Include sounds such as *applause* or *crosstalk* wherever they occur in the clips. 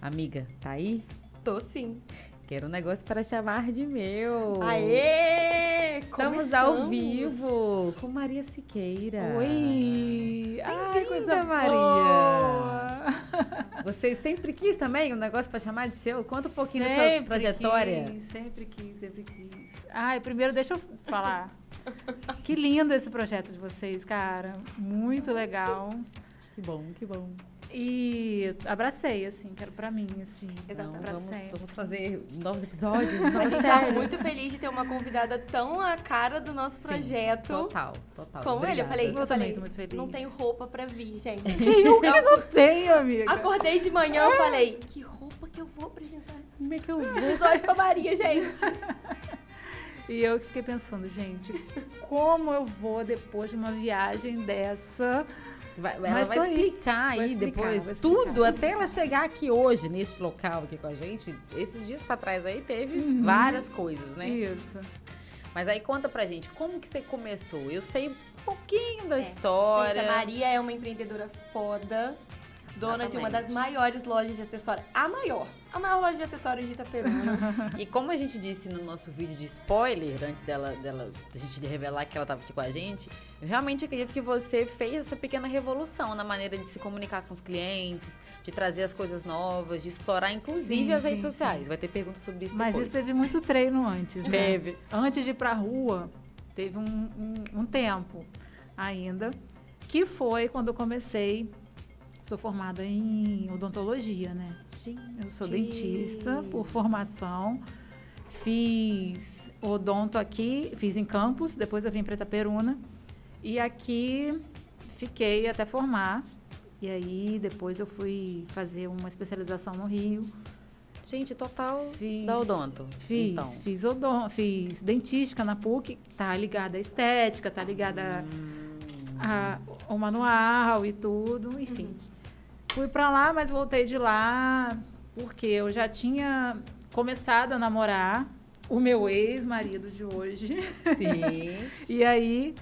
Amiga, tá aí? Tô sim. Quero um negócio para chamar de meu. Aê! Estamos ao vivo com Maria Siqueira. Oi! Ai, que coisa Maria! boa! *laughs* Você sempre quis também um negócio para chamar de seu? Conta um pouquinho da sua Sempre trajetória. Quis, sempre quis, sempre quis. Ai, primeiro deixa eu falar. *laughs* que lindo esse projeto de vocês, cara. Muito legal. Que bom, que bom. E abracei, assim, quero pra mim, assim. Exatamente. pra vamos, sempre. vamos fazer novos episódios, A novas gente tá séries. muito feliz de ter uma convidada tão a cara do nosso Sim, projeto. Total, total. Como ele, eu falei, Eu eu também falei, tô muito feliz. não tenho roupa pra vir, gente. *laughs* Eu que não tenho, amiga. Acordei de manhã, eu falei, que roupa que eu vou apresentar Como é que eu vou? episódio com a Maria, *laughs* gente. E eu que fiquei pensando, gente, como eu vou depois de uma viagem dessa? Vai, ela Mas vai aí. explicar aí explicar, depois explicar. tudo, até ela chegar aqui hoje, neste local aqui com a gente. Esses dias pra trás aí teve Uhum. várias coisas, né? Isso. Mas aí conta pra gente, como que você começou? Eu sei um pouquinho da É. história. Gente, a Maria é uma empreendedora foda, dona de uma das Exatamente. maiores lojas de acessórios. A maior. A maior loja de acessórios de Itaperuna. *laughs* E como a gente disse no nosso vídeo de spoiler, antes dela, dela da gente revelar que ela estava aqui com a gente, eu realmente acredito que você fez essa pequena revolução na maneira de se comunicar com os clientes, de trazer as coisas novas, de explorar inclusive Sim, as redes sim, sociais. Vai ter perguntas sobre isso Mas depois. isso teve muito treino antes, né? Teve. Antes de ir pra rua, teve um, um, um tempo ainda, que foi quando eu comecei. Sou formada em odontologia, né? Eu sou dentista por formação. Fiz odonto aqui, fiz em Campos, depois eu vim para Itaperuna. E aqui fiquei até formar. E aí depois eu fui fazer uma especialização no Rio. Gente, total Fiz. da odonto. Fiz, Então. fiz, odon, fiz dentística na PUC, tá ligada à estética, tá ligada a- ao manual e tudo, enfim. Fui pra lá, mas voltei de lá porque eu já tinha começado a namorar o meu ex-marido de hoje. Sim. *laughs* E aí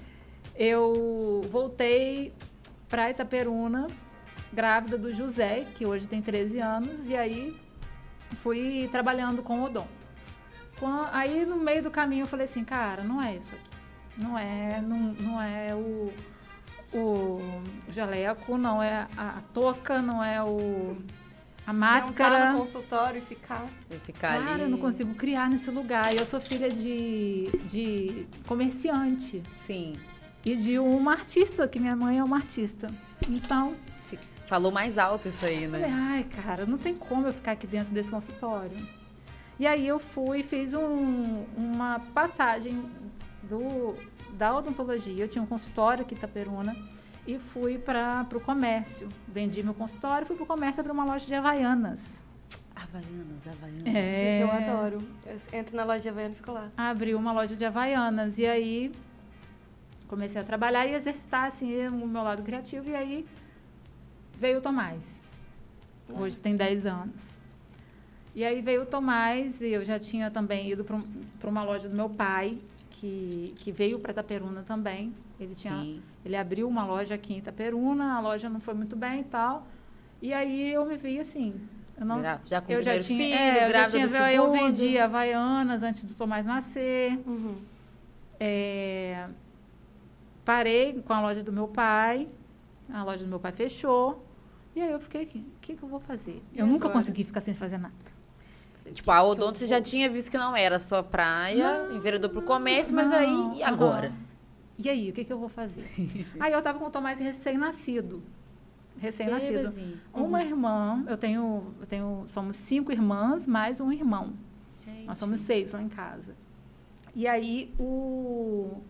eu voltei pra Itaperuna, grávida do José, que hoje tem 13 anos, e aí fui trabalhando com odonto. Aí no meio do caminho eu falei assim, cara, não é isso aqui. Não é, não, não é o, o jaleco, não é a touca, não é o a Sentar máscara. no consultório e ficar. Vai ficar Cara, ali. eu não consigo criar nesse lugar. E eu sou filha de, de comerciante Sim. e de uma artista, que minha mãe é uma artista. Então, Falou mais alto isso aí, eu falei, né? ai, cara, não tem como eu ficar aqui dentro desse consultório. E aí eu fui, fiz um- uma passagem do, da odontologia. Eu tinha um consultório aqui em Itaperuna e fui para o comércio. Vendi meu consultório, fui para o comércio abrir uma loja de Havaianas. Havaianas, Havaianas. É. Gente, eu adoro. Eu entro na loja de Havaiana e fico lá. abri uma loja de Havaianas. E aí comecei a trabalhar e exercitar assim, o meu lado criativo. E aí veio o Tomás. Hoje tem 10 anos. E aí veio o Tomás e eu já tinha também ido para uma loja do meu pai, que, que veio para Itaperuna também. Ele, tinha, Sim. ele abriu uma loja aqui em Itaperuna, a loja não foi muito bem e tal. E aí eu me vi assim. Eu não, já com eu já tinha, filho, é, eu já tinha, do eu segundo. vendi Havaianas antes do Tomás nascer. Uhum. É, parei com a loja do meu pai. A loja do meu pai fechou. E aí eu fiquei aqui, o que, que eu vou fazer? E eu nunca agora? consegui ficar sem fazer nada. Tipo, a odonto você já tinha visto que não era a sua praia, enveredou pro comércio, mas Não, aí, e agora? E aí, o que, que eu vou fazer? *laughs* aí eu tava com o Tomás recém-nascido. Recém-nascido. Uma irmã, eu tenho, eu tenho, somos cinco irmãs, mais um irmão. Gente. Nós somos seis lá em casa. E aí o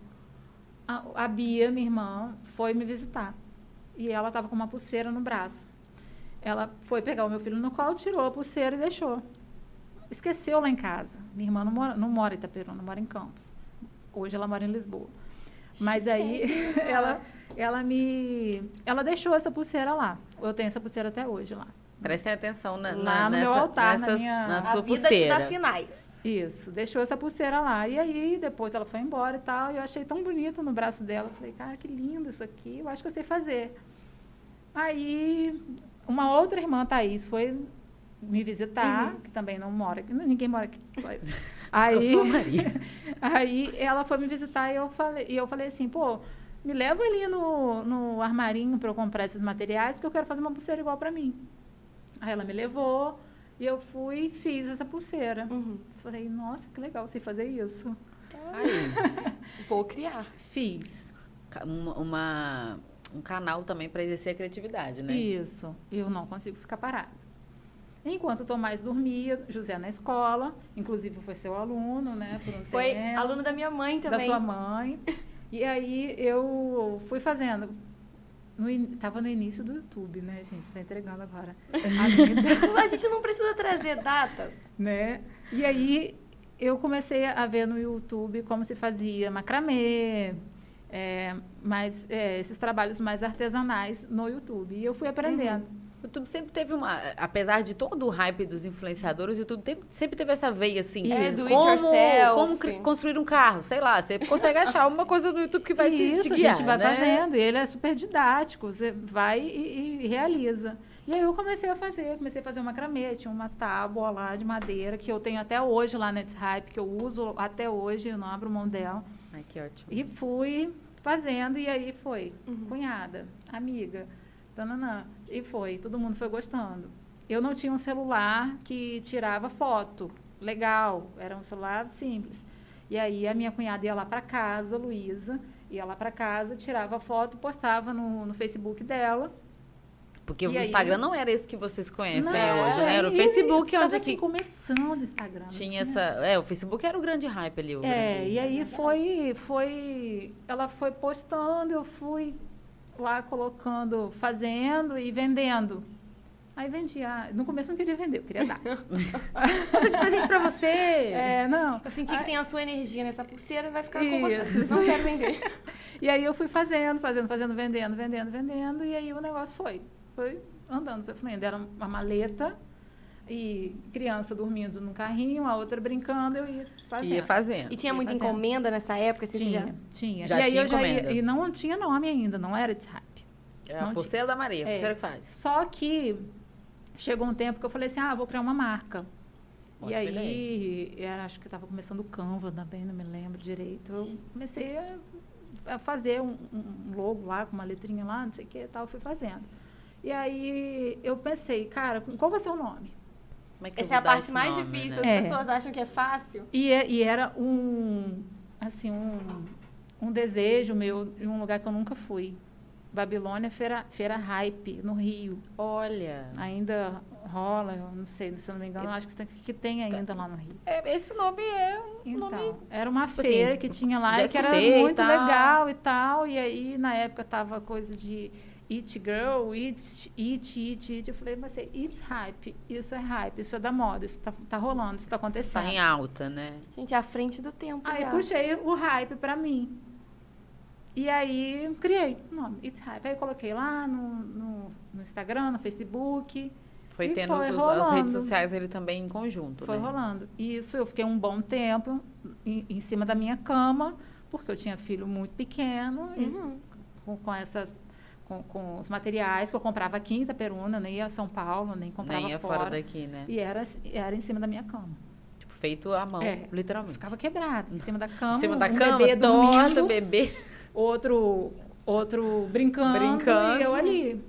a, a Bia, minha irmã, foi me visitar. E ela estava com uma pulseira no braço. Ela foi pegar o meu filho no colo, tirou a pulseira e deixou. Esqueceu lá em casa. Minha irmã não mora, não mora em Itaperuna, mora em Campos. Hoje ela mora em Lisboa. Mas aí *laughs* ela, ela me. Ela deixou essa pulseira lá. Eu tenho essa pulseira até hoje lá. Prestem atenção na, Lá na, nessa, altar, na nessas- minha- na sua a vida pulseira. te dá sinais. Isso, deixou essa pulseira lá. E aí, depois ela foi embora e tal. E eu achei tão bonito no braço dela. Falei, cara, que lindo isso aqui. Eu acho que eu sei fazer. Aí, uma outra irmã, Thaís, foi me visitar, Uhum. que também não mora aqui, ninguém mora aqui. *laughs* Só eu. Eu Aí, sou a Maria. *laughs* aí ela foi me visitar e eu falei, e eu falei assim, pô, me leva ali no, no armarinho para eu comprar esses materiais que eu quero fazer uma pulseira igual para mim. Aí ela me levou e eu fui e fiz essa pulseira. Uhum. Falei, nossa, que legal você fazer isso. Aí, *laughs* Vou criar. Fiz. uma, uma- um canal também para exercer a criatividade, né? Isso. Eu não consigo ficar parada. Enquanto o Tomás dormia, José na escola, inclusive foi seu aluno, né? Um Foi tempo, aluno da minha mãe da também. sua mãe. E aí eu fui fazendo. No, in- tava no início do YouTube, né, gente? Está entregando agora. A *laughs* A gente não precisa trazer datas. né? E aí eu comecei a ver no YouTube como se fazia macramê, é, mais, é, esses trabalhos mais artesanais no YouTube. E eu fui aprendendo. O YouTube sempre teve uma. Apesar de todo o hype dos influenciadores, o YouTube sempre teve essa veia assim. É, do it como, yourself. como construir um carro, sei lá. Você consegue achar uma coisa no YouTube que vai te, Isso, te guiar. a gente vai né? fazendo. E ele é super didático. Você vai e, e realiza. E aí eu comecei a fazer, comecei a fazer uma tinha uma tábua lá de madeira que eu tenho até hoje lá na Hype, que eu uso até hoje, eu não abro mão dela. Ai, que ótimo. E fui fazendo, e aí foi. Uhum. Cunhada, amiga, tananã. E foi, todo mundo foi gostando. Eu não tinha um celular que tirava foto legal, era um celular simples. E aí a minha cunhada ia lá para casa, Luísa, ia lá para casa, tirava foto, postava no, no Facebook dela. Porque E o aí? Instagram não era esse que vocês conhecem Não, hoje, né? Era o Facebook tava onde assim, que começando o Instagram. não tinha essa. É, o Facebook era o grande hype ali. O É, grande... e aí foi, foi, ela foi postando, eu fui lá colocando, fazendo e vendendo. Aí vendia. No começo eu não queria vender, eu queria dar. *laughs* Fazer de presente pra você. é, não. Eu senti que tem a sua energia nessa pulseira e vai ficar com você. Isso. Não quero vender. *laughs* E aí eu fui fazendo, fazendo, fazendo, vendendo, vendendo, vendendo, e aí o negócio foi. Foi andando, foi fluindo. Era uma maleta e criança dormindo num carrinho, a outra brincando, eu ia fazendo. Ia fazendo. E tinha muita Fazendo. encomenda nessa época? Tinha, já... tinha. Já e aí tinha eu já ia, encomenda. e não tinha nome ainda, não era de hype. É a Não pulseira da Maria, a É. que faz. Só que chegou um tempo que eu falei assim, ah, vou criar uma marca. E aí, era, acho que estava começando o Canva também, não me lembro direito. Eu comecei a, a fazer um, um logo lá, com uma letrinha lá, não sei o que e tal, fui fazendo. E aí eu pensei, cara, qual vai ser o nome? Como é que eu Essa é a parte mais nome, difícil. né? As É. pessoas acham que é fácil. E, é- e era um, assim, um, um desejo meu em um lugar que eu nunca fui. Babilônia Feira, Feira Hype, no Rio. Olha. Ainda rola, eu não sei, se eu não me engano, acho que tem, que tem ainda lá no Rio. É, esse nome é um Então, nome. era uma tipo feira assim, que tinha lá e que era e muito tal. legal e tal. E aí, na época, tava coisa de It Girl, It, It, It, It. Eu falei, mas é It's Hype, isso é hype, isso é da moda, isso tá, tá rolando, isso tá acontecendo. Tá em alta, né? Gente, é à frente do tempo Aí já. puxei o hype pra mim. E aí criei o nome, It's Hype. Aí eu coloquei lá no, no, no Instagram, no Facebook. Foi E tendo foi os- as redes sociais ele também em conjunto. Foi né? rolando. E isso eu fiquei um bom tempo em, em cima da minha cama, porque eu tinha filho muito pequeno, e Uhum. com, com essas. Com, com os materiais que eu comprava aqui em Itaperuna, nem ia a São Paulo, nem comprava Nem é fora. fora daqui, né? E era, era em cima da minha cama. Tipo, feito à mão, É. literalmente. Ficava quebrado, em cima da cama. em cima da um cama, bebê torta, dormindo, bebê. outro outro brincando, Brincando. e eu ali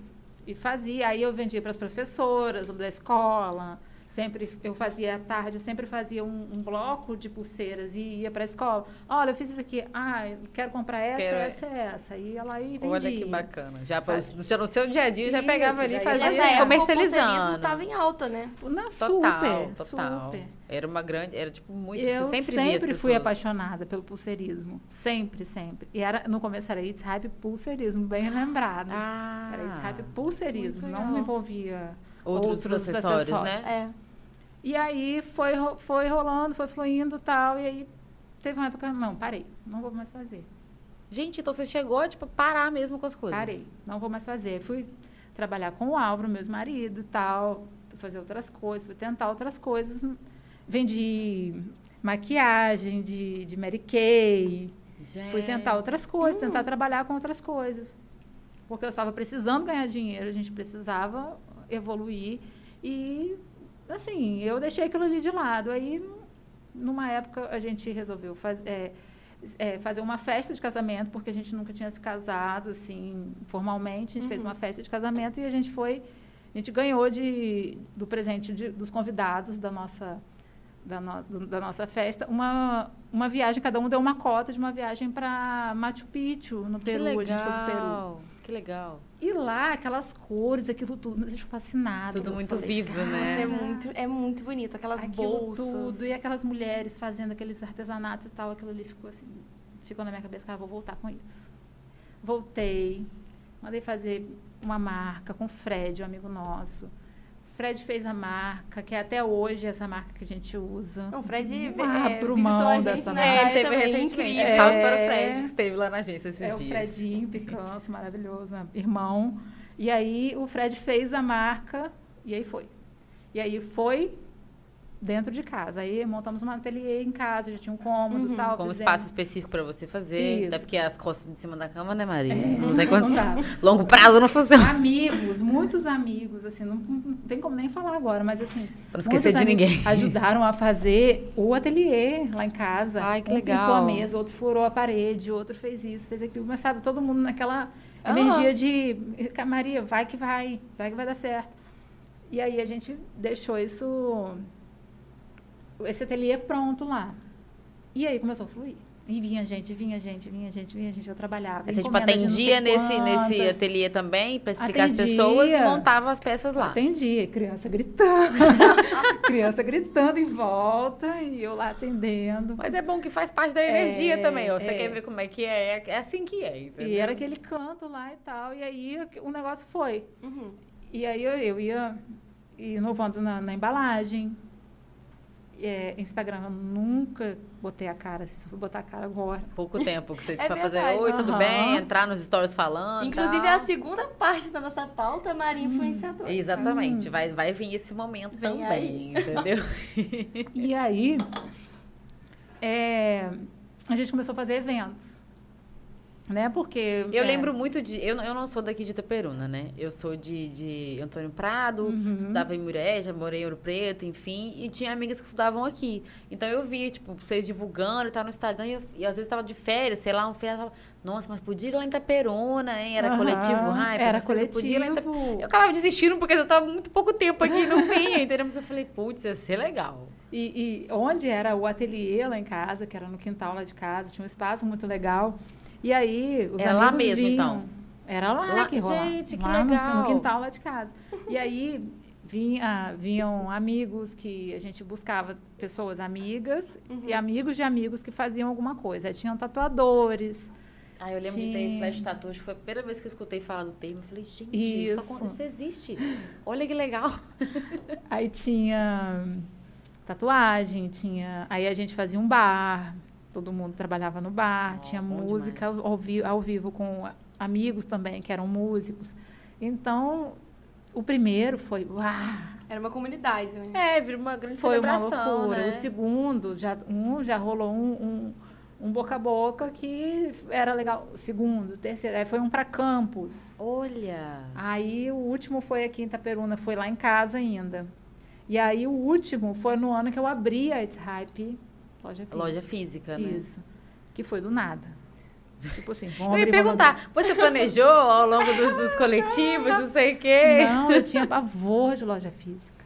e fazia aí eu vendia para as professoras da escola sempre eu fazia à tarde eu sempre fazia um, um bloco de pulseiras e ia para a escola olha eu fiz isso aqui ah quero comprar essa Quero- essa essa e ia lá e vendia Olha que bacana. Já, pra- já no seu dia a dia, já Isso, pegava ali e ia fazia o comercializando. pulseirismo tava em alta, né? Não, Total, super total. super Era uma grande, era tipo muito, eu você sempre, sempre, fui pessoas. apaixonada pelo pulseirismo sempre sempre e era no começo era It's Hype pulseirismo bem lembrado Ah, Era It's Hype pulseirismo, não envolvia outros, outros acessórios, acessórios. né? É. E aí foi, foi rolando, foi fluindo e tal. E aí teve uma época, não, parei, não vou mais fazer. Gente, então você chegou a, tipo, parar mesmo com as coisas. Parei, não vou mais fazer. Fui trabalhar com o Álvaro, meu ex-marido e tal, fui fazer outras coisas, fui tentar outras coisas. Vendi maquiagem de, de Mary Kay, Gente. fui tentar outras coisas, tentar trabalhar com outras coisas. Porque eu estava precisando ganhar dinheiro, a gente precisava evoluir e assim, eu deixei aquilo ali de lado. Aí, numa época, a gente resolveu faz, é, é, fazer uma festa de casamento, porque a gente nunca tinha se casado, assim, formalmente. A gente uhum. fez uma festa de casamento e a gente foi... A gente ganhou de, do presente de, dos convidados da nossa, da, no, da nossa festa uma, uma viagem, cada um deu uma cota de uma viagem para Machu Picchu, no Peru. A gente foi pro Peru. Que legal. E lá, aquelas cores, aquilo tudo, me deixou fascinada. Tudo muito falei, vivo, né? É muito, é muito bonito, aquelas aquilo bolsas. tudo, e aquelas mulheres fazendo aqueles artesanatos e tal, aquilo ali ficou assim, ficou na minha cabeça, cara, vou voltar com isso. Voltei, mandei fazer uma marca com o Fred, um amigo nosso. Fred fez a marca, que é até hoje essa marca que a gente usa. O Fred é, abro mão dessa marca. É, ele teve recentemente. É, Salve para o Fred, que esteve lá na agência esses é dias. É o Fredinho *laughs* Picanço, maravilhoso, irmão. E aí o Fred fez a marca e aí foi. E aí foi dentro de casa. Aí montamos um ateliê em casa, já tinha um cômodo e uhum. tal. Com um espaço específico para você fazer. Isso. Até porque as costas de cima da cama, né, Maria? É, não tem condição. Longo prazo não funciona. Amigos, muitos amigos, assim, não, não tem como nem falar agora, mas assim. Pra não esquecer de ninguém. Ajudaram a fazer o ateliê lá em casa. Ai, que um legal. pintou a mesa, outro furou a parede, outro fez isso, fez aquilo. Mas sabe, todo mundo naquela energia de Maria, vai que vai, vai que vai dar certo. E aí a gente deixou isso esse ateliê pronto lá. E aí começou a fluir. E vinha gente, vinha gente, vinha gente, vinha gente, eu trabalhava. Você tipo, atendia nesse, nesse ateliê também para explicar Atendia. as pessoas e montava as peças lá. Atendia, criança gritando. *laughs* criança gritando em volta e eu lá atendendo. Mas é bom que faz parte da energia é, também. Ó. Você é. quer ver como é que é? É assim que é. Entendeu? E era aquele canto lá e tal. E aí o negócio foi. Uhum. E aí eu, eu ia inovando na, na embalagem é, Instagram, eu nunca botei a cara, se fui botar a cara agora. Pouco tempo que você *laughs* é vai fazer oi, tudo uhum. bem, entrar nos stories falando. Inclusive, tal. a segunda parte da nossa pauta, Maria hum. Influenciadora. Exatamente, hum. vai, vai vir esse momento Vem também, aí. entendeu? *laughs* e aí, é, a gente começou a fazer eventos né? Porque. Eu é... lembro muito de. Eu, eu não sou daqui de Itaperuna, né? Eu sou de, de Antônio Prado, uhum. estudava em Muré, já morei em Ouro Preto, enfim, e tinha amigas que estudavam aqui. Então eu via, tipo, vocês divulgando e tal no Instagram, e, eu, e às vezes estava de férias, sei lá, um férias, tava, nossa, mas podia ir lá em Itaperuna, hein? Era uhum. coletivo hype. Era coletivo. Podia ir lá em Eu acabava desistindo porque eu estava muito pouco tempo aqui e não vinha, entendeu? Mas eu falei, putz, ia ser legal. E, e onde era o ateliê lá em casa, que era no quintal lá de casa, tinha um espaço muito legal. E aí, os Era lá mesmo, vinham. então? Era lá, lá que rolava. Gente, que lá legal. No, no, quintal lá de casa. E aí, vinha, vinham amigos que a gente buscava pessoas amigas uhum. e amigos de amigos que faziam alguma coisa. Aí tinham tatuadores. Ah, eu lembro de ter flash tattoo. Foi a primeira vez que eu escutei falar do termo. Eu falei, gente, isso, isso, isso existe. Olha que legal. Aí tinha tatuagem, tinha... Aí a gente fazia um bar, todo mundo trabalhava no bar, oh, tinha música ao, vi ao, vivo com amigos também que eram músicos. Então, o primeiro foi, uau! Era uma comunidade, né? É, virou uma grande foi uma loucura. Né? O segundo, já, um já rolou um, um, um, boca a boca que era legal. Segundo, terceiro, aí foi um para campus. Olha! Aí o último foi aqui em Itaperuna, foi lá em casa ainda. E aí o último foi no ano que eu abri a It's Hype Loja física. Loja física, né? Isso. Que foi do nada. Tipo assim, vamos *laughs* Eu ia perguntar, você planejou ao longo dos, dos coletivos, não sei o quê? Não, eu tinha pavor de loja física.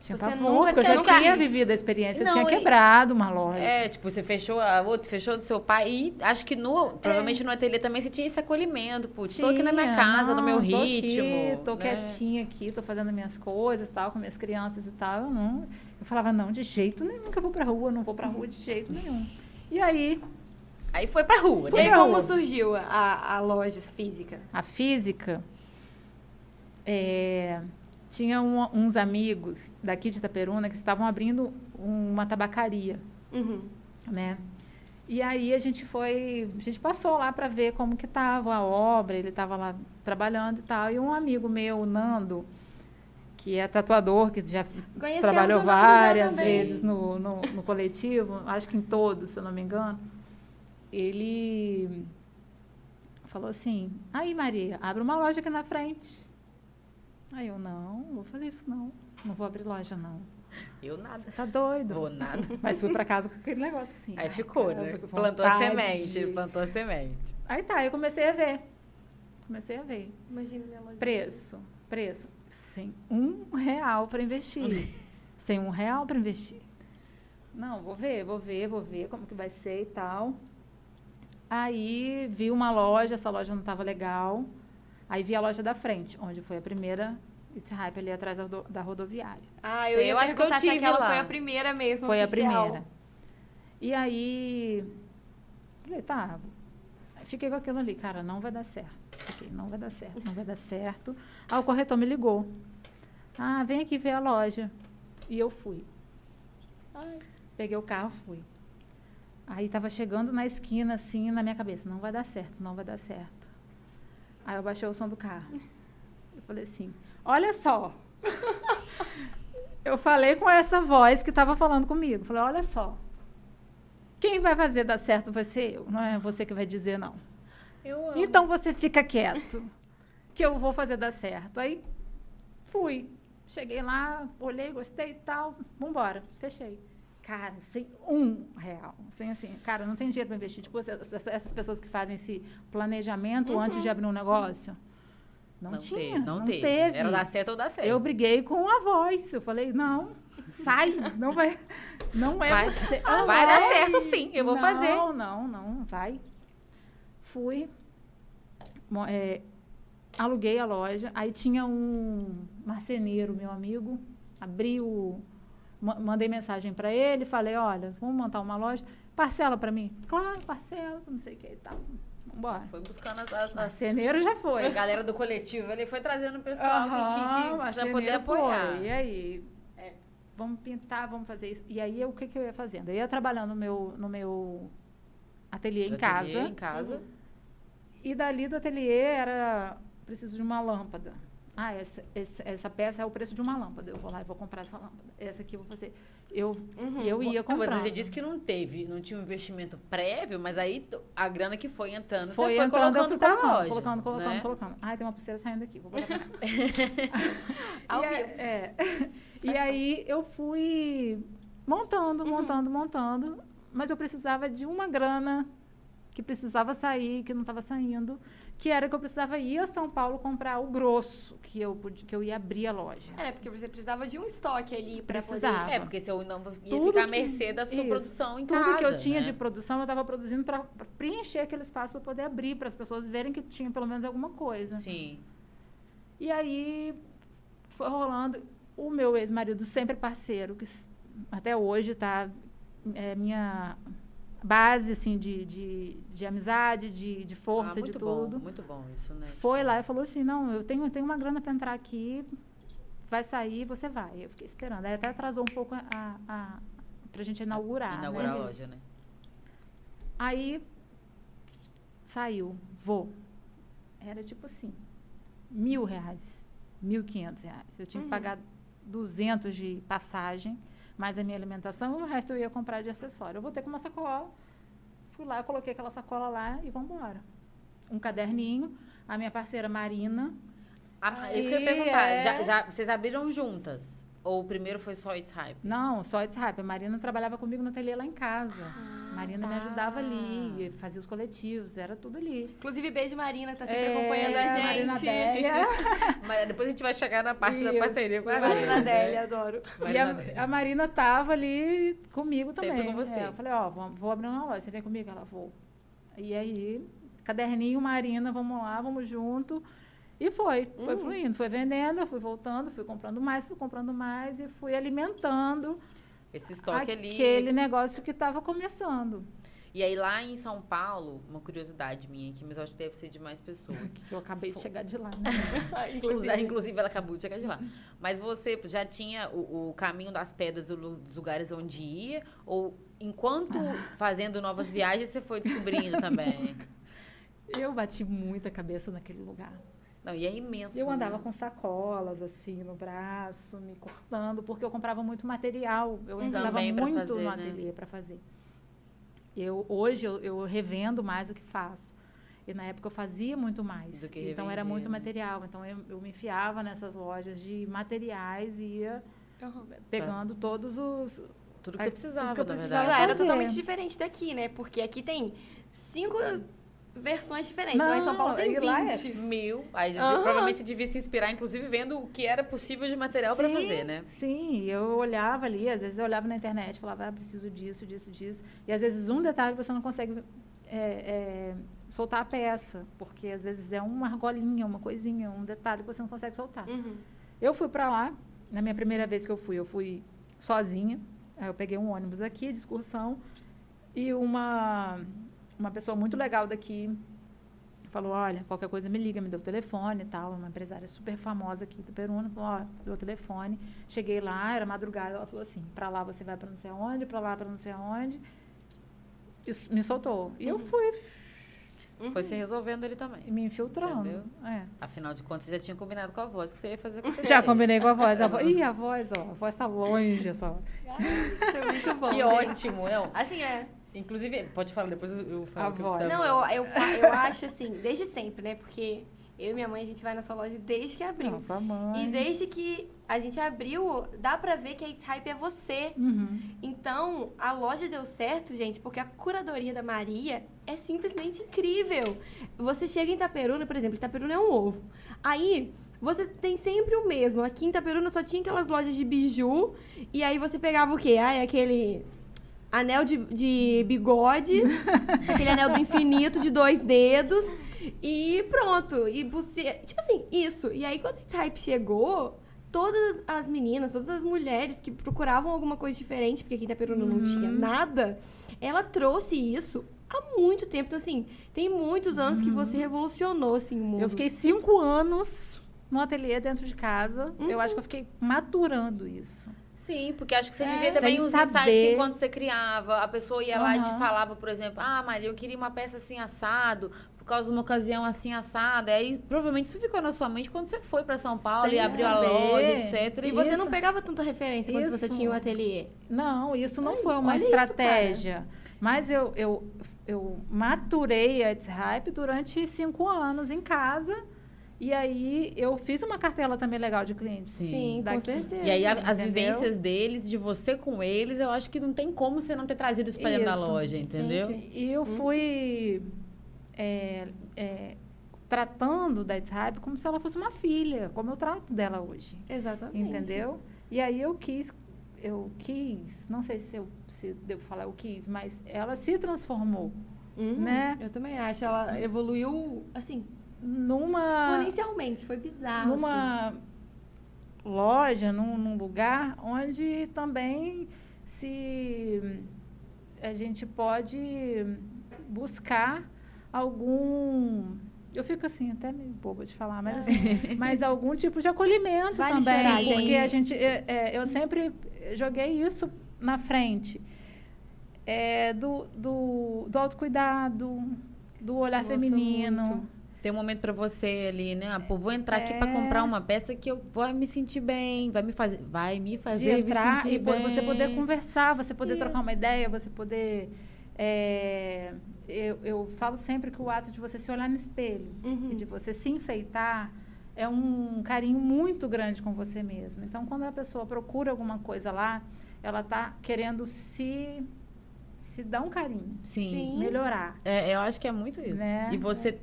Tinha você pavor, porque eu já tinha vivido a experiência. Não, eu tinha quebrado uma loja. É, tipo, você fechou a outra, fechou do seu pai. E acho que no, provavelmente no ateliê também você tinha esse acolhimento. Putz, estou aqui na minha casa, não, no meu tô ritmo. Aqui, tô né? quietinha aqui, tô fazendo minhas coisas tal, com minhas crianças e tal. Eu não. Eu falava, não, de jeito nenhum, nunca vou pra rua, não vou pra rua de jeito nenhum. E aí. Aí foi pra rua, né? E como rua. surgiu a, a loja física? A física. É, tinha um, uns amigos daqui de Itaperuna que estavam abrindo uma tabacaria, uhum. né? E aí a gente foi, a gente passou lá para ver como que estava a obra, ele estava lá trabalhando e tal. E um amigo meu, Nando, que é tatuador, que já Conhecemos trabalhou várias vezes no, no, no, coletivo, acho que em todos, se eu não me engano, ele falou assim, aí Maria, abre uma loja aqui na frente. Aí eu, não, não vou fazer isso não. não vou abrir loja, não. Eu nada. Você tá doido? Vou nada. Mas fui pra casa com aquele negócio assim. Aí ai, ficou, caramba, né? Plantou a semente, plantou a semente. Aí tá, eu comecei a ver. Comecei a ver. Imagina minha loja. Preço, preço. Sem um real para investir. *laughs* Sem um real para investir. Não, vou ver, vou ver, vou ver como que vai ser e tal. Aí vi uma loja, essa loja não estava legal. Aí vi a loja da frente, onde foi a primeira It's Hype ali atrás da, rodo- da rodoviária. Ah, eu eu acho que eu perguntar se tive aquela lá. foi a primeira mesmo Foi a oficial. primeira. E aí, falei, tá. Aí Fiquei com aquilo ali, cara, não vai dar certo. Fiquei, não vai dar certo, não vai dar certo. Aí o corretor me ligou. Ah, vem aqui ver a loja. E eu fui. Ai, Peguei o carro, fui. Aí tava chegando na esquina, assim, na minha cabeça, não vai dar certo, não vai dar certo. Aí eu baixei o som do carro. Eu falei assim, olha só. *laughs* eu falei com essa voz que estava falando comigo. Falei, olha só. Quem vai fazer dar certo vai ser eu, não é você que vai dizer não. Então você fica quieto, que eu vou fazer dar certo. Aí fui. Cheguei lá, olhei, gostei e tal. Vambora, fechei. Cara, sem um real. Sem assim, cara, não tem dinheiro para investir. Tipo, essas, essas pessoas que fazem esse planejamento antes de abrir um negócio. Não, não tinha. teve, não, não teve. teve. Era dar certo ou dar certo. Eu briguei com a voz. Eu falei, não, sai, não vai. Não é Vai- você. vai dar certo sim, eu vou não, fazer. Não, não, não, vai. Fui. É, aluguei a loja. Aí tinha um marceneiro, meu amigo. Abri o. ma- Mandei mensagem para ele, falei, olha, vamos montar uma loja. Parcela para mim? Claro, parcela, não sei o que e tal. Vambora. Foi buscando as, as, Marceneiro já foi. a galera do coletivo, ele foi trazendo o pessoal que- que, Aham, que, pra poder marceneiro foi. apoiar. E aí? É. Vamos pintar, vamos fazer isso. E aí, o que, que eu ia fazendo? Eu ia trabalhando no meu, no meu ateliê em Ateliê, casa. Em casa. E dali do ateliê era preciso de uma lâmpada. Ah, essa, essa, essa peça é o preço de uma lâmpada. Eu vou lá e vou comprar essa lâmpada. Essa aqui eu vou fazer. Eu, Uhum. eu ia Ah, comprar. Mas você disse que não teve, não tinha um investimento prévio, mas aí a grana que foi entrando, foi você foi entrando, eu colocando fui pra colocando, loja. colocando, colocando, né? colocando. Ai, tem uma pulseira saindo aqui. Vou. *laughs* *laughs* Ao e, aí- vivo. é. E aí eu fui montando, Uhum. montando, montando, mas eu precisava de uma grana que precisava sair, que não estava saindo, que era que eu precisava ir a São Paulo comprar o grosso, que eu, podia- que eu ia abrir a loja. É, porque você precisava de um estoque ali pra Precisava. poder... É, porque se eu não ia Tudo ficar à que- mercê da sua isso. produção em Tudo casa. que eu tinha né? de produção, eu estava produzindo para preencher aquele espaço para poder abrir, para as pessoas verem que tinha pelo menos alguma coisa. Sim. E aí foi rolando. O meu ex-marido, sempre parceiro, que até hoje está é minha base assim, de, de, de amizade, de, de força, Ah, de muito tudo. Bom, muito bom isso, né? Foi lá e falou assim: não, eu tenho, eu tenho uma grana para entrar aqui, vai sair, você vai. Eu fiquei esperando. Aí até atrasou um pouco a, a, a gente inaugurar. Inaugurar né? a loja, né? Aí saiu, vou. Era tipo assim, mil reais, mil quinhentos reais. Eu tinha que Uhum. pagar duzentos de passagem, mais a minha alimentação, e o resto eu ia comprar de acessório. Eu voltei com uma sacola, fui lá, coloquei aquela sacola lá e vamos embora. Um caderninho, a minha parceira Marina, Ah, isso que eu ia perguntar. é. Já, já- vocês abriram juntas? Ou o primeiro foi só It's Hype? não, só It's Hype. A Marina trabalhava comigo no ateliê lá em casa. Ah, Marina me tá. ajudava ali, fazia os coletivos, era tudo ali. Inclusive, beijo, Marina, tá sempre É, acompanhando a gente. Marina Délia. *laughs* Mas depois a gente vai chegar na parte da Isso. parceria com a Marina Marina. Délia, adoro. E Marina Délia. a, a Marina tava ali comigo Sempre também. com você. É, eu falei, ó, vou, vou abrir uma loja, você vem comigo? Ela, vou. E aí, caderninho, Marina, vamos lá, vamos junto. E foi, foi Hum. fluindo, foi vendendo, eu fui voltando, fui comprando mais, fui comprando mais e fui alimentando Esse estoque ali. aquele negócio que estava começando. E aí lá em São Paulo, uma curiosidade minha aqui, mas eu acho que deve ser de mais pessoas. *laughs* Que eu acabei de Foi. chegar de lá, né? *laughs* *laughs* Inclusive, inclusive, ela acabou de chegar de lá. Mas você já tinha o, o caminho das pedras do- dos lugares onde ia? Ou enquanto fazendo novas viagens, você foi descobrindo também? Eu bati muita cabeça naquele lugar. Não, e é imenso. Eu andava né? com sacolas assim no braço, me cortando, porque eu comprava muito material. Eu entrava Também pra muito fazer, no né? ateliê para fazer. Eu hoje eu, eu revendo mais o que faço. E na época eu fazia muito mais. Do que então era revendia, muito né? material. Então eu, eu me enfiava nessas lojas de materiais e ia Aham. pegando todos os. Tudo que você precisava, tudo que eu na precisava. verdade. Lá era fazer. totalmente diferente daqui, né? Porque aqui tem cinco versões diferentes. lá em São Paulo Não, tem e lá é 20. Mil. Aí Aham. provavelmente devia se inspirar, inclusive, vendo o que era possível de material pra Sim, fazer, né? Sim, eu olhava ali, às vezes eu olhava na internet, falava, ah, preciso disso, disso, disso. E às vezes um detalhe você não consegue é, é, soltar a peça, porque às vezes é uma argolinha, uma coisinha, um detalhe que você não consegue soltar. Uhum. Eu fui pra lá, na minha primeira vez que eu fui, eu fui sozinha. Aí eu peguei um ônibus aqui de excursão e uma uma pessoa muito legal daqui falou, olha, qualquer coisa me liga, me deu o telefone e tal, uma empresária super famosa aqui do Peruna, falou, ó, deu o telefone. Cheguei lá, era madrugada, ela falou assim, pra lá você vai pra não sei aonde, pra lá pra não sei aonde. Isso me soltou. E eu fui Foi se resolvendo ali também. me infiltrando. É. Afinal de contas, você já tinha combinado com a voz que você ia fazer acontecer. *laughs* Já combinei com a voz. A voz *laughs* Ih, a voz, ó. A voz tá longe só. Ai, Isso é muito bom. Que gente. ótimo, não. Assim, é. Inclusive, pode falar, depois eu, eu falo. A o que precisava. Não, eu, eu, eu *laughs* acho assim, desde sempre, né? Porque eu e minha mãe, a gente vai na sua loja desde que abriu. Nossa mãe. E desde que a gente abriu, dá pra ver que a It's Hype é você. Uhum. Então, a loja deu certo, gente, porque a curadoria da Maria é simplesmente incrível. Você chega em Itaperuna, por exemplo, Itaperuna é um ovo. Aí, você tem sempre o mesmo. Aqui em Itaperuna só tinha aquelas lojas de biju. E aí você pegava o quê? Ai, aquele anel de, de bigode, *laughs* aquele anel do infinito de dois dedos. E pronto. E você. Tipo assim, isso. E aí, quando esse hype chegou, todas as meninas, todas as mulheres que procuravam alguma coisa diferente, porque aqui em Itaperuna não tinha nada, ela trouxe isso há muito tempo. Então, assim, tem muitos anos que você revolucionou, assim, o mundo. Eu fiquei cinco anos no ateliê dentro de casa. Uhum. Eu acho que eu fiquei maturando isso. Sim, porque acho que você É, devia também os saber. insights enquanto você criava. A pessoa ia lá e te falava, por exemplo, ah, Maria, eu queria uma peça assim assado, por causa de uma ocasião assim assada. Aí provavelmente isso ficou na sua mente quando você foi pra São Paulo Sem e abriu a saber. loja, etc. E você não Isso. pegava tanta referência quando você Isso. tinha o ateliê. Não, isso não Ai, foi uma olha isso, estratégia. Mas eu, eu, eu maturei a It's Hype durante cinco anos em casa. E aí eu fiz uma cartela também legal de clientes. Sim. Sim, com Daqui. certeza. E aí a- as Entendeu? vivências deles, de você com eles, eu acho que não tem como você não ter trazido isso pra dentro da loja, entendeu? Gente, E eu fui é, é, tratando da Hype como se ela fosse uma filha, como eu trato dela hoje. Exatamente. Entendeu? E aí eu quis, eu quis, não sei se eu se devo falar eu quis, mas ela se transformou Uhum, Né? Eu também acho. Ela evoluiu, assim, numa exponencialmente. Foi bizarro. assim. numa loja, num, num lugar onde também se a gente pode buscar algum eu fico assim, até meio boba de falar, mas assim, *laughs* mas algum tipo de acolhimento Vale também. chorar, porque a gente, é, é, eu sempre joguei isso na frente. É, do, do, do autocuidado, do olhar Nossa, feminino. muito. Tem um momento pra você ali, né? Ah, pô, vou entrar aqui pra É. comprar uma peça que eu vou me sentir bem, vai me fazer, vai me de fazer entrar me sentir e bem. você poder conversar, você poder Isso. trocar uma ideia, você poder. é, eu, eu falo sempre que o ato de você se olhar no espelho Uhum. e de você se enfeitar é um carinho muito grande com você mesmo. Então, quando a pessoa procura alguma coisa lá, ela está querendo se, se dar um carinho, Sim. Sim. melhorar. É, eu acho que é muito isso. Né? E você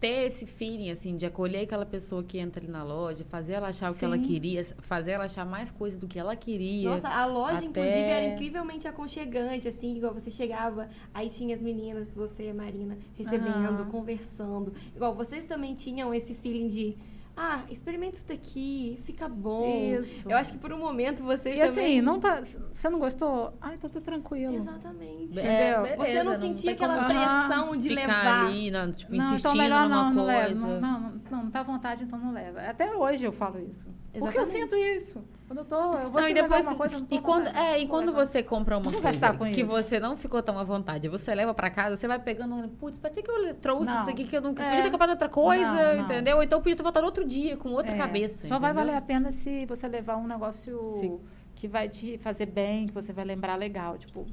ter esse feeling, assim, de acolher aquela pessoa que entra ali na loja, fazer ela achar o que ela Sim. queria, fazer ela achar mais coisa do que ela queria. Nossa, a loja, até- inclusive, era incrivelmente aconchegante, assim, igual você chegava, aí tinha as meninas, você e a Marina, recebendo, conversando. Igual, vocês também tinham esse feeling de, ah, experimenta isso daqui, fica bom. Isso. Eu acho que por um momento vocês E também... assim, não tá, você não gostou? Ai, então tá tranquilo. Exatamente. É, beleza, você não, não sentia como aquela pressão de ficar levar. ali, não, tipo, Não, insistindo então melhor numa não, não leva. coisa. Não, não, não, não tá à vontade, então não leva. Até hoje eu falo isso. Porque eu Exatamente. sinto isso. Quando eu tô, eu vou Não, e depois uma coisa, e quando vontade, é, e quando levar. você compra uma coisa com que isso. você não ficou tão à vontade, você leva pra casa, você vai pegando, putz, pra que que eu trouxe Não. isso aqui que eu não É. podia ter comprado outra coisa, Não, não. entendeu? Ou então podia ter voltado outro dia com outra É, cabeça. Só vai entendeu? valer a pena se você levar um negócio Sim. que vai te fazer bem, que você vai lembrar legal. Tipo,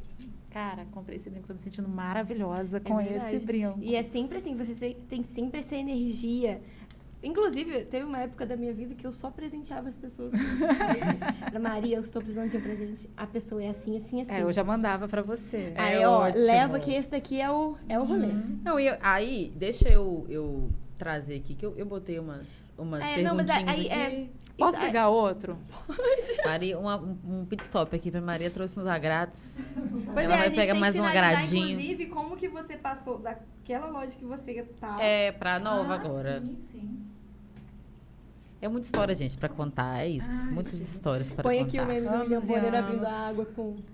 Cara, comprei esse brinco, tô me sentindo maravilhosa com verdade. esse brinco. E é sempre assim, você te- tem sempre essa energia. Inclusive, teve uma época da minha vida que eu só presenteava as pessoas. Maria, eu estou precisando de um presente. A pessoa é assim, assim, assim. É, eu já mandava pra você. É Aí, ó, ótimo. leva que esse daqui é o, é o rolê. Uhum. Não, e eu- aí, deixa eu, eu trazer aqui, que eu, eu botei umas, umas É, não, mas perguntinhas aí- aqui. Posso Isso é- pegar outro? Maria, uma- um, um pit stop aqui pra Maria, trouxe uns agrados. Pois Ela é, vai pegar mais um agradinho. Inclusive, como que você passou daquela loja que você tá... É, pra nova Ah, agora. Sim, sim. É muita história, gente, pra contar, é isso. Ai, Muitas gente. histórias pra Põe contar. aqui o meme do William Bonner abrindo a água com... *laughs*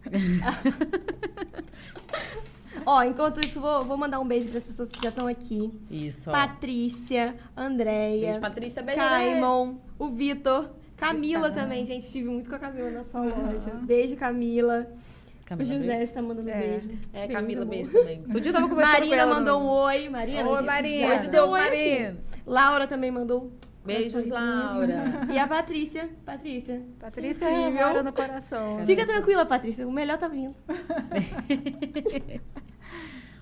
Ó, enquanto isso, vou, vou mandar um beijo para as pessoas que já estão aqui. Isso, ó. Patrícia, Andréia, Beijo, Patrícia. Beijo, Caimon, o Vitor, Camila Vitor. também, gente. Estive muito com a Camila na sua loja. Beijo, Camila. Camila, o José beijo. está mandando É. beijo. É, Beijo, Camila, amor. beijo também. Todo dia eu tava conversando com Marina ela. mandou no- um oi. Marina, Oi, gente, Marina. já Oi de deu um oi aqui. Marina. Laura também mandou Beijos. Laura. E a Patrícia. Patrícia. Patrícia Incrível. mora no coração. Fica tranquila, Patrícia. O melhor tá vindo. *laughs*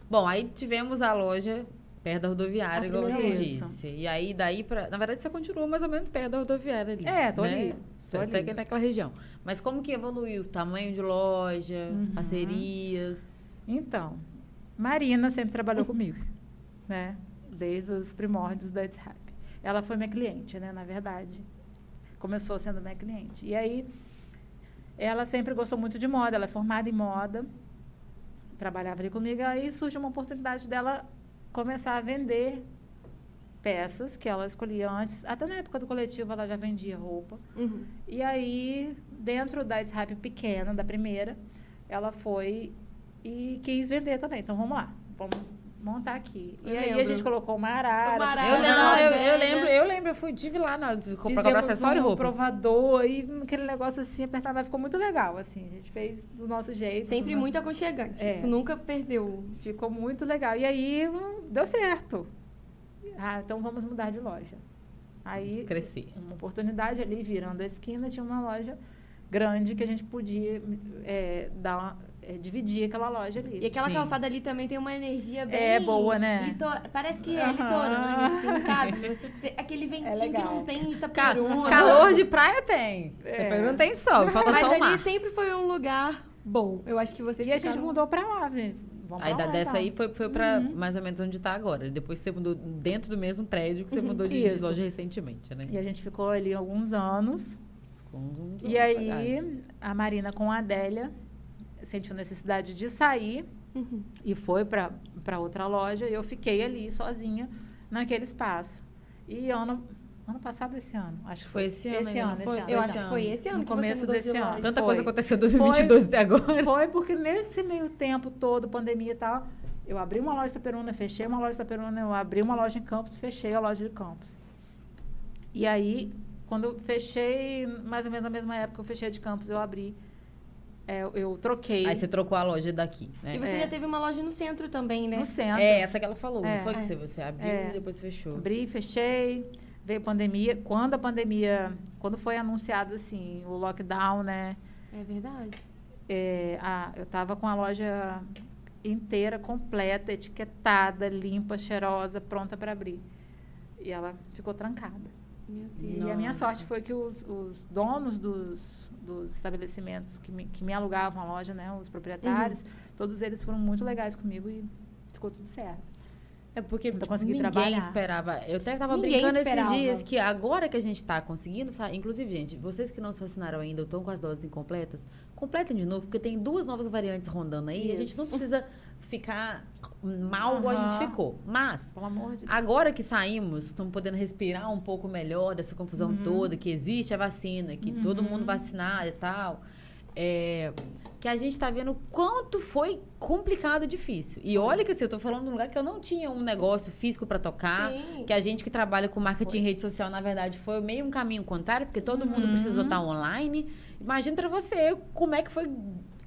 Bom, aí tivemos a loja perto da rodoviária, A igual você disse. E aí, daí pra... Na verdade, você continua mais ou menos perto da rodoviária ali. É, tô né? ali, tô Você ali. segue naquela região. Mas como que evoluiu? Tamanho de loja, Uhum. parcerias... Então, Marina sempre trabalhou *laughs* comigo, né? Desde os primórdios da Happy. Ela foi minha cliente, né? Na verdade. Começou sendo minha cliente. E aí, ela sempre gostou muito de moda. Ela é formada em moda. Trabalhava ali comigo. Aí surgiu uma oportunidade dela começar a vender peças que ela escolhia antes. Até na época do coletivo, ela já vendia roupa. Uhum. E aí, dentro da Happy pequena, da primeira, ela foi e quis vender também. Então, vamos lá. Vamos montar aqui. Eu e aí, a lembro. gente colocou uma arara. Uma arara. Eu, lembro, nossa, eu, eu lembro, eu lembro, eu fui, tive lá na, pra comprar Fizemos acessório um roupa. provador e aquele negócio assim, apertava, ficou muito legal, assim. A gente fez do nosso jeito. Sempre muito aconchegante. É. Isso nunca perdeu. Ficou muito legal. E aí, hum, deu certo. Ah, então vamos mudar de loja. Aí, Cresci. uma oportunidade ali, virando a esquina, tinha uma loja grande que a gente podia é, dar uma- é, dividir aquela loja ali. E aquela Sim. calçada ali também tem uma energia bem... É, boa, né? lito- Parece que é litorânea, assim, sabe? *laughs* Aquele ventinho que legal. não tem em Ca- calor de praia tem. É. Itaperuna tem sol, falta Mas só o ali mar. sempre foi um lugar bom. Eu acho que vocês E a gente ficaram- mudou pra lá, gente. Vamos Aí lá, dessa então. aí foi, foi pra Uhum. mais ou menos onde tá agora. Depois você mudou dentro do mesmo prédio que você mudou de, de loja recentemente, né? E a gente ficou ali alguns anos. Com uns E anos aí, a Marina com a Adélia sentiu necessidade de sair Uhum. e foi pra outra loja. E eu fiquei ali sozinha naquele espaço. E ano, ano passado, esse ano? Acho que Foi esse ano Esse ano, foi? esse ano. Eu Foi acho esse que foi ano. esse ano No começo desse de ano. Tanta Foi. coisa aconteceu em 2022 até agora. Foi porque nesse meio tempo todo, pandemia e tal, eu abri uma loja em Itaperuna, fechei uma loja em Itaperuna, eu abri uma loja em Campos, fechei a loja de Campos. E aí, quando eu fechei, mais ou menos na mesma época que eu fechei a de Campos, eu abri, é, eu, troquei Aí você trocou a loja daqui, né? E você É. já teve uma loja no centro também, né? no centro. É, essa que ela falou. É. não foi que É. você, você abriu É. e depois fechou. Abri, fechei, veio pandemia. Quando a pandemia, quando foi anunciado assim, o lockdown, né? É verdade. é, a- eu tava com a loja inteira, completa, etiquetada, limpa, cheirosa, pronta para abrir. E ela ficou trancada. Meu E Deus. a minha sorte foi que os, os donos dos, dos estabelecimentos que me, que me alugavam a loja, né, os proprietários, todos eles foram muito legais comigo e ficou tudo certo. É porque Então, consegui ninguém trabalhar. esperava. Eu até tava Ninguém brincando esperava. esses dias que agora que a gente tá conseguindo. Inclusive, gente, vocês que não se vacinaram ainda ou estão com as doses incompletas, completem de novo, porque tem duas novas variantes rondando aí. E a gente não Isso. precisa ficar mal igual a gente ficou. Mas. De. Agora que saímos, estamos podendo respirar um pouco melhor dessa confusão Uhum. toda, que existe a vacina, que todo mundo vacinado e tal. É, que a gente está vendo o quanto foi complicado e difícil. E olha que assim, eu tô falando de um lugar que eu não tinha um negócio físico para tocar. Sim. Que a gente que trabalha com marketing em rede social, na verdade, foi meio um caminho contrário, porque todo mundo Uhum. precisou estar online. Imagina para você como é que foi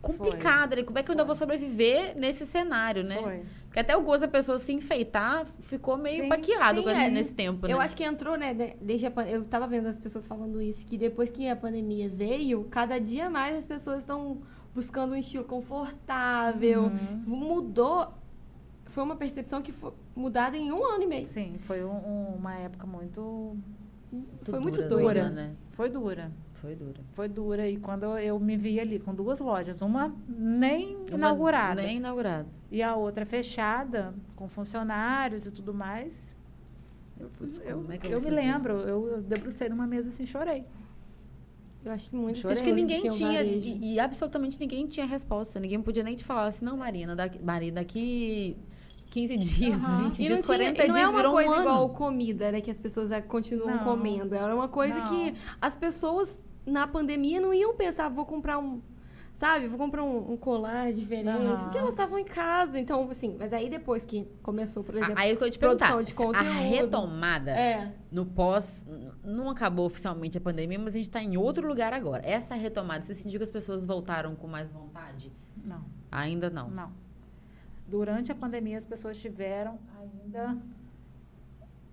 complicado, né? como é que eu ainda vou sobreviver nesse cenário, né? Foi. Porque até o gosto da pessoa se enfeitar ficou meio Sim, baqueado sim, é. esse- nesse tempo, né? Eu acho que entrou, né, de- desde a eu tava vendo as pessoas falando isso, que depois que a pandemia veio, cada dia mais as pessoas estão buscando um estilo confortável. Uhum. Mudou. Foi uma percepção que foi mudada em um ano e meio. Sim, foi um- um- uma época muito. Foi muito dura, né? Foi dura. Foi dura. Foi dura. E quando eu- eu me vi ali com duas lojas, uma nem Uma inaugurada Nem inaugurada. e a outra fechada, com funcionários e tudo mais. Eu, Putz, eu, como é que eu eu me lembro, eu, eu debrucei numa mesa assim, chorei. Eu acho que muitas Acho pessoas que ninguém tinha, e, e absolutamente ninguém tinha resposta. Ninguém podia nem te falar assim, não, Marina, daqui, Marina, daqui 15 dias, Aham. 20 E dias, não, tinha, 40 e não dias, é uma virou coisa um igual comida, né? Que as pessoas eh, continuam Não. comendo. Era uma coisa Não. que as pessoas na pandemia não iam pensar, vou comprar um. Sabe, vou comprar um, um colar diferente. Aham. Porque elas estavam em casa. Então, assim, mas aí depois que começou, por exemplo. Ah, Aí eu ia te produção perguntar, de a conteúdo. retomada É. no pós, não acabou oficialmente a pandemia, mas a gente está em outro lugar agora. Essa retomada, você sentiu que as pessoas voltaram com mais vontade? Não. Ainda não. Não. Durante a pandemia, as pessoas tiveram ainda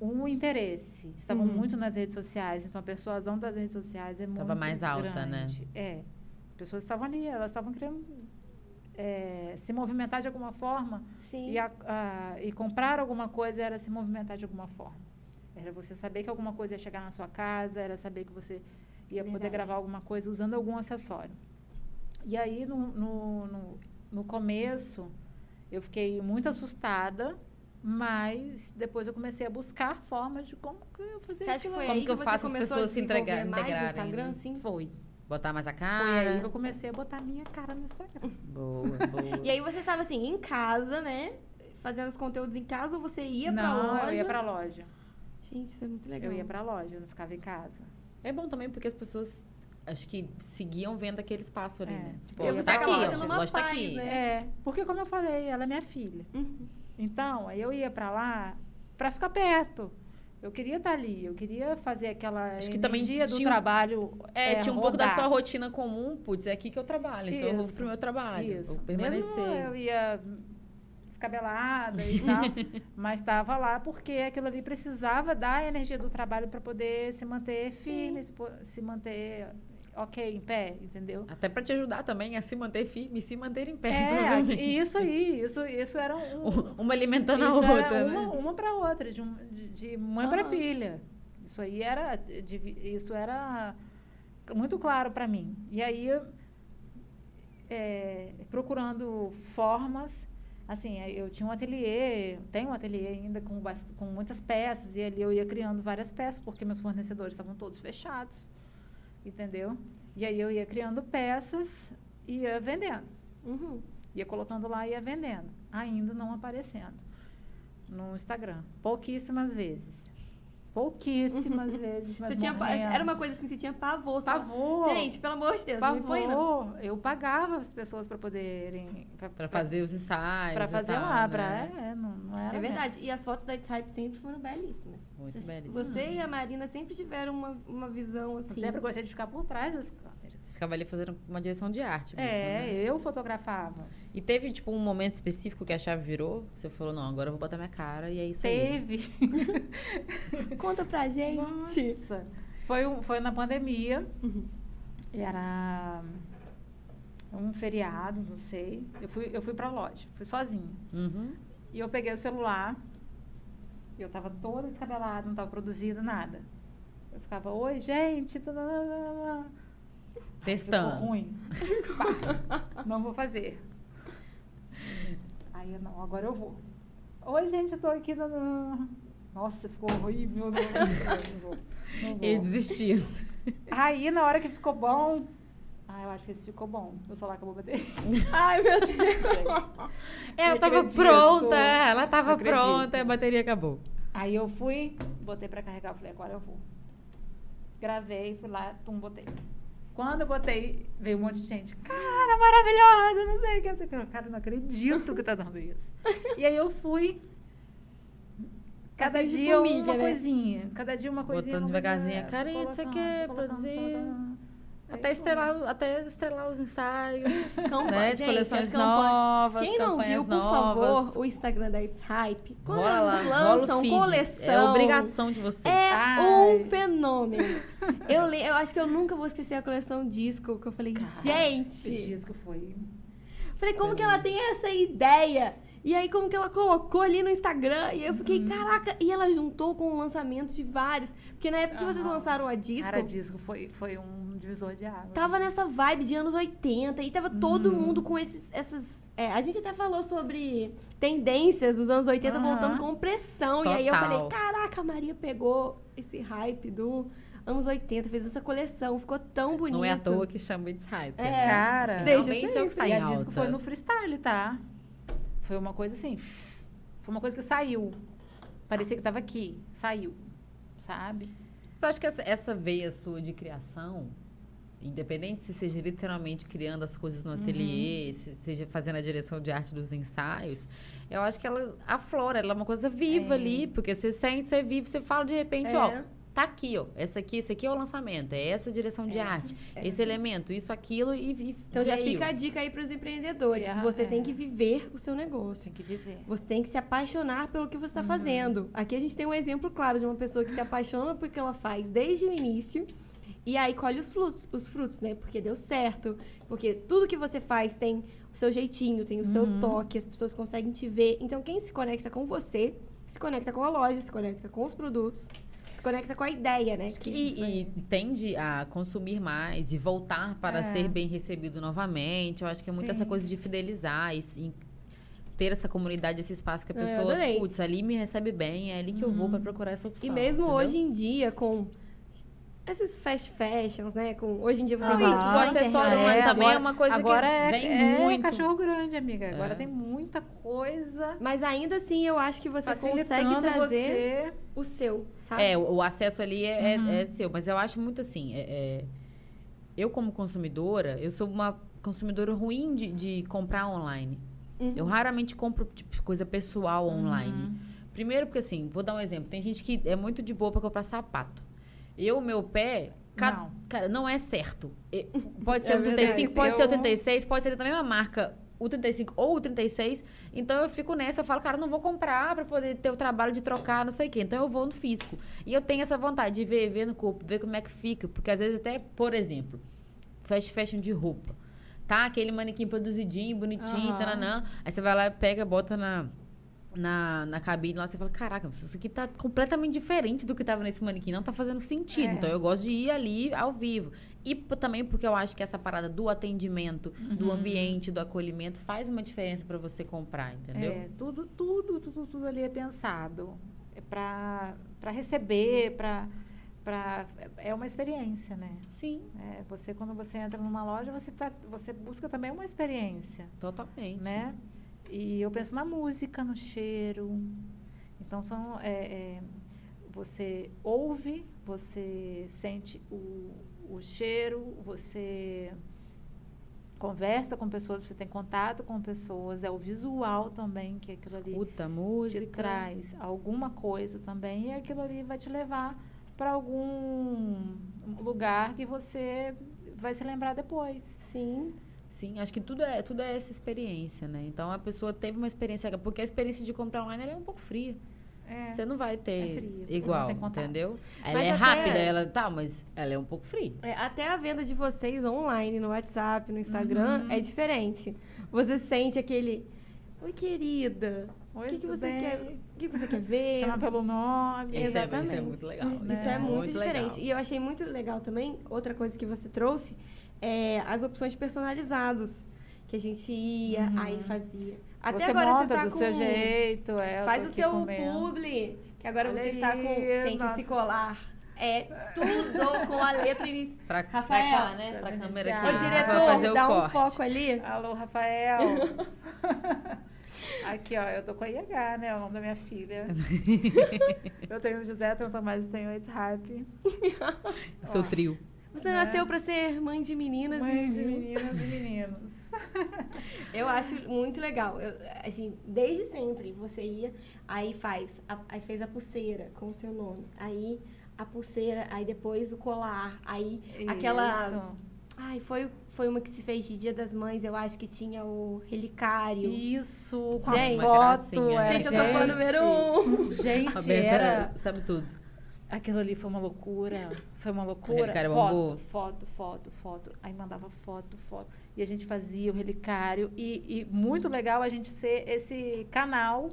um interesse. Estavam Uhum. muito nas redes sociais, então a persuasão das redes sociais é muito Tava mais alta, né? grande. É. As pessoas estavam ali, elas estavam querendo é, se movimentar de alguma forma Sim. e, a- a- e comprar alguma coisa era se movimentar de alguma forma. Era você saber que alguma coisa ia chegar na sua casa, era saber que você ia poder Verdade. gravar alguma coisa usando algum acessório. E aí, no, no, no, no começo, eu fiquei muito assustada, mas depois eu comecei a buscar formas de como que eu fazer Você acha que aquilo foi ali. Como aí que eu você faço as pessoas se entregar- mais no integrarem, Instagram, né? sim? Foi. Botar mais a Foi aí cara. que eu comecei a botar minha cara no Instagram. *laughs* Boa, boa. E aí você estava assim, em casa, né? Fazendo os conteúdos em casa ou você ia pra não, loja? eu ia pra loja. Gente, isso é muito legal. Eu ia pra loja, eu não ficava em casa. É bom também porque as pessoas acho que seguiam vendo aquele espaço ali, É. né? Tipo, E você tá aqui, ó, loja tá aqui. né? É, porque como eu falei, ela é minha filha. Uhum. Então, aí eu ia pra lá pra ficar perto. Eu queria estar ali, eu queria fazer aquela Acho que também energia do trabalho. É, tinha um pouco da rodar. sua rotina comum, putz, é aqui que eu trabalho, então eu vou Isso. pro meu trabalho, Isso. vou permanecer. Mesmo eu ia descabelada e tal, *laughs* mas estava lá porque aquilo ali precisava da energia do trabalho para poder se manter firme, se manter ok, em pé, entendeu? Até pra te ajudar também a se manter firme se manter em pé. É, *laughs* e isso aí, isso, isso era um, *laughs* Uma alimentando a outra, era né? uma, uma para outra, de, um- de- de mãe para Aham. filha. Isso aí era, de- isso era muito claro para mim. E aí, é, procurando formas, assim, eu tinha um ateliê, tenho um ateliê ainda com, com muitas peças, e ali eu ia criando várias peças, porque meus fornecedores estavam todos fechados, entendeu? E aí eu ia criando peças e ia vendendo. Uhum. Ia colocando lá e ia vendendo. Ainda não aparecendo no Instagram. Pouquíssimas vezes. Pouquíssimas vezes. Mas Você tinha, morrendo. era uma coisa assim, você tinha pavor. Pavor. Gente, pelo amor de Deus, me põe. Pavor. Eu pagava as pessoas para poderem. Pra fazer os ensaios. Para fazer tal, lá. né? Pra, é, não, não era É mesmo. verdade. E as fotos da Hype sempre foram belíssimas. Muito belíssimas. Você e a Marina sempre tiveram uma, uma visão Eu assim. sempre gostei de ficar por trás das câmeras. Ficava ali fazendo uma direção de arte mesmo, É, né? eu fotografava. E teve, tipo, um momento específico que a chave virou? Você falou, não, agora eu vou botar minha cara e é isso aí. Teve. *laughs* Conta pra gente. Nossa. Foi, um, foi na pandemia. Uhum. Era um feriado, não sei. Eu fui, eu fui pra loja, fui sozinha. Uhum. E eu peguei o celular. E eu tava toda descabelada, não tava produzindo nada. Eu ficava, oi, gente. tá, tá, tá, tá." Ficou Testando. ruim. *laughs* Não vou fazer. Aí eu, não, agora eu vou. Oi, gente, eu tô aqui. no- no- Nossa, ficou horrível. Não, não vou. Não vou. E desistiu. Aí, na hora que ficou bom. Ah, eu acho que esse ficou bom. Meu celular acabou de bater. *laughs* Ai, meu Deus. Ela Não tava acredito. pronta, ela tava pronta a bateria acabou. Aí eu fui, botei pra carregar, falei, agora eu vou. Gravei, fui lá, tum, botei. Quando eu botei, veio um monte de gente. Cara, maravilhosa, não sei o que. que. Cara, eu não acredito que tá dando isso. e aí eu fui. Cada dia família, uma né? coisinha. Cada dia uma coisinha. Botando uma coisinha, devagarzinho, "Karine, você colocando, quer colocando, produzir?" colocando. Até estrelar, até estrelar os ensaios. *laughs* Campa- né? Gente, coleções novas, Quem não viu, por novas. favor, o Instagram da It's Hype. Quando eles lançam coleção. É obrigação de vocês. É Ai. um fenômeno. Eu, eu acho que eu nunca vou esquecer a coleção disco, que eu falei, Esse gente. disco foi. Falei, como que ela tem essa ideia? E aí, como que ela colocou ali no Instagram? E eu fiquei, Uhum. caraca. E ela juntou com o lançamento de vários. Porque na época que vocês lançaram a disco, Cara, disco foi, foi um divisor de água. tava nessa vibe de anos 80. E tava todo Uhum. mundo com esses, essas. é, a gente até falou sobre tendências dos anos 80 Aham. voltando com pressão. E aí eu Total. falei, caraca, a Maria pegou esse hype do anos 80, fez essa coleção, ficou tão bonito. Não é à toa que chama It's Hype. É. né? Cara, Desde Realmente é o que está e em a disco foi no freestyle, tá? Foi uma coisa assim. Foi uma coisa que saiu. Parecia que tava aqui. Saiu. Sabe? Você acha que essa, essa veia sua de criação, independente se seja literalmente criando as coisas Uhum. no ateliê, se seja fazendo a direção de arte dos ensaios, eu acho que ela aflora, ela é uma coisa viva É. ali, porque você sente, você vive, você fala de repente, É. ó, tá aqui, ó, essa aqui, esse aqui é o lançamento, é essa direção de É. arte, É. esse elemento, isso, aquilo e, e Então já veio. fica a dica aí pros empreendedores. É, Você tem que viver o seu negócio. Tem que viver. Você tem que se apaixonar pelo que você Uhum. está fazendo. Aqui a gente tem um exemplo claro de uma pessoa que se apaixona pelo que ela faz desde o início e aí colhe os frutos, os frutos, né? Porque deu certo, porque tudo que você faz tem o seu jeitinho, tem o seu Uhum. toque, as pessoas conseguem te ver. Então quem se conecta com você, se conecta com a loja, se conecta com os produtos, se conecta com a ideia, né? Que e, e tende a consumir mais e voltar para É. ser bem recebido novamente. Eu acho que é muito Sim. essa coisa de fidelizar e, e ter essa comunidade, esse espaço que a É, pessoa, putz, ali me recebe bem, é ali que eu vou Uhum. para procurar essa opção. E mesmo entendeu? hoje em dia, com esses fast fashions, né? Com, hoje em dia você e tudo o acessório humano também é uma coisa que agora é, vem é muito. cachorro grande, amiga. Agora É. tem muita coisa Mas ainda assim, eu acho que você consegue trazer você. o seu, sabe? É, o, o acesso ali é, é- Uhum. é seu, mas eu acho muito assim. é- é- eu, como consumidora, eu sou uma consumidora ruim de, de comprar online. Uhum. Eu raramente compro tipo, coisa pessoal online. Uhum. Primeiro porque assim, vou dar um exemplo. Tem gente que é muito de boa pra comprar sapato. Eu, meu pé, ca- Não. cara, não é certo. E- *laughs* Pode ser É o 35, verdade. pode ser o Eu- 36, pode ser da mesma marca, o 35 ou o 36. Então eu fico nessa, eu falo, cara, não vou comprar pra poder ter o trabalho de trocar, não sei o quê. Então eu vou no físico. E eu tenho essa vontade de ver, ver no corpo, ver como é que fica. Porque às vezes até, por exemplo, fast fashion de roupa. Tá? Aquele manequim produzidinho, bonitinho, Aham. tananã. Aí você vai lá, pega, bota na, na, na cabine lá, você fala, caraca, isso aqui tá completamente diferente do que tava nesse manequim. Não tá fazendo sentido. É. Então eu gosto de ir ali ao vivo. E também porque eu acho que essa parada do atendimento, do Uhum. ambiente, do acolhimento, faz uma diferença pra você comprar, entendeu? É, tudo, tudo, tudo, tudo ali é pensado. É para receber, para para é uma experiência, né? Sim, É, você quando você entra numa loja, você tá, você busca também uma experiência, totalmente. né? E eu penso na música, no cheiro. Então são é, é, você ouve, você sente o, o cheiro, você conversa com pessoas, você tem contato com pessoas, é o visual também que aquilo ali Escuta te música. traz alguma coisa também e aquilo ali vai te levar para algum lugar que você vai se lembrar depois. Sim. Sim, acho que tudo é, tudo é essa experiência, né? Então a pessoa teve uma experiência, porque a experiência de comprar online ela é um pouco fria. É. Você não vai ter É não igual, entendeu? Ela Mas é até- rápida, ela tá, mas ela é um pouco fria. É, até a venda de vocês online, no WhatsApp, no Instagram, Uhum. é diferente. Você sente aquele. Oi, querida. O Oi, que, que você bem? quer? O que você quer ver? Chama pelo nome. Esse é- Exatamente. isso é muito legal. Isso é, É, muito, diferente. legal. E eu achei muito legal também, outra coisa que você trouxe, é as opções personalizados. Que a gente ia, Uhum. aí fazia. Até você agora monta você tá do com. seu jeito. É, Faz o seu comendo. publi, que agora Olha você está com. aí, Gente, nossa. esse colar é tudo com a letra inicial. Pra, Rafael, pra cá, né? pra Pra câmera Ô, aqui. Pra diretor, fazer o dá um corte. foco ali. Alô, Rafael. *laughs* Aqui, ó, eu tô com a IH, né? O nome da minha filha. *laughs* eu tenho o José, tenho o Tomás e tenho o It's Hype. O seu trio. Você Né? nasceu pra ser mãe de meninas Mãe e de meninos. meninas e meninos. *laughs* Eu acho muito legal. Eu, assim, desde sempre você ia, aí faz, a- aí fez a pulseira com o seu nome. Aí a pulseira, aí depois o colar, aí aquela Isso. Ai, foi, foi uma que se fez de Dia das Mães, eu acho que tinha o relicário. Isso, com Gente, a foto. é, Gente, eu sou fã número um. Gente, A Berta era... sabe tudo. Aquilo ali foi uma loucura. Foi uma loucura. relicário foto, bambu? foto, foto, foto. Aí mandava foto, foto. E a gente fazia o relicário. E, e muito legal a gente ser esse canal.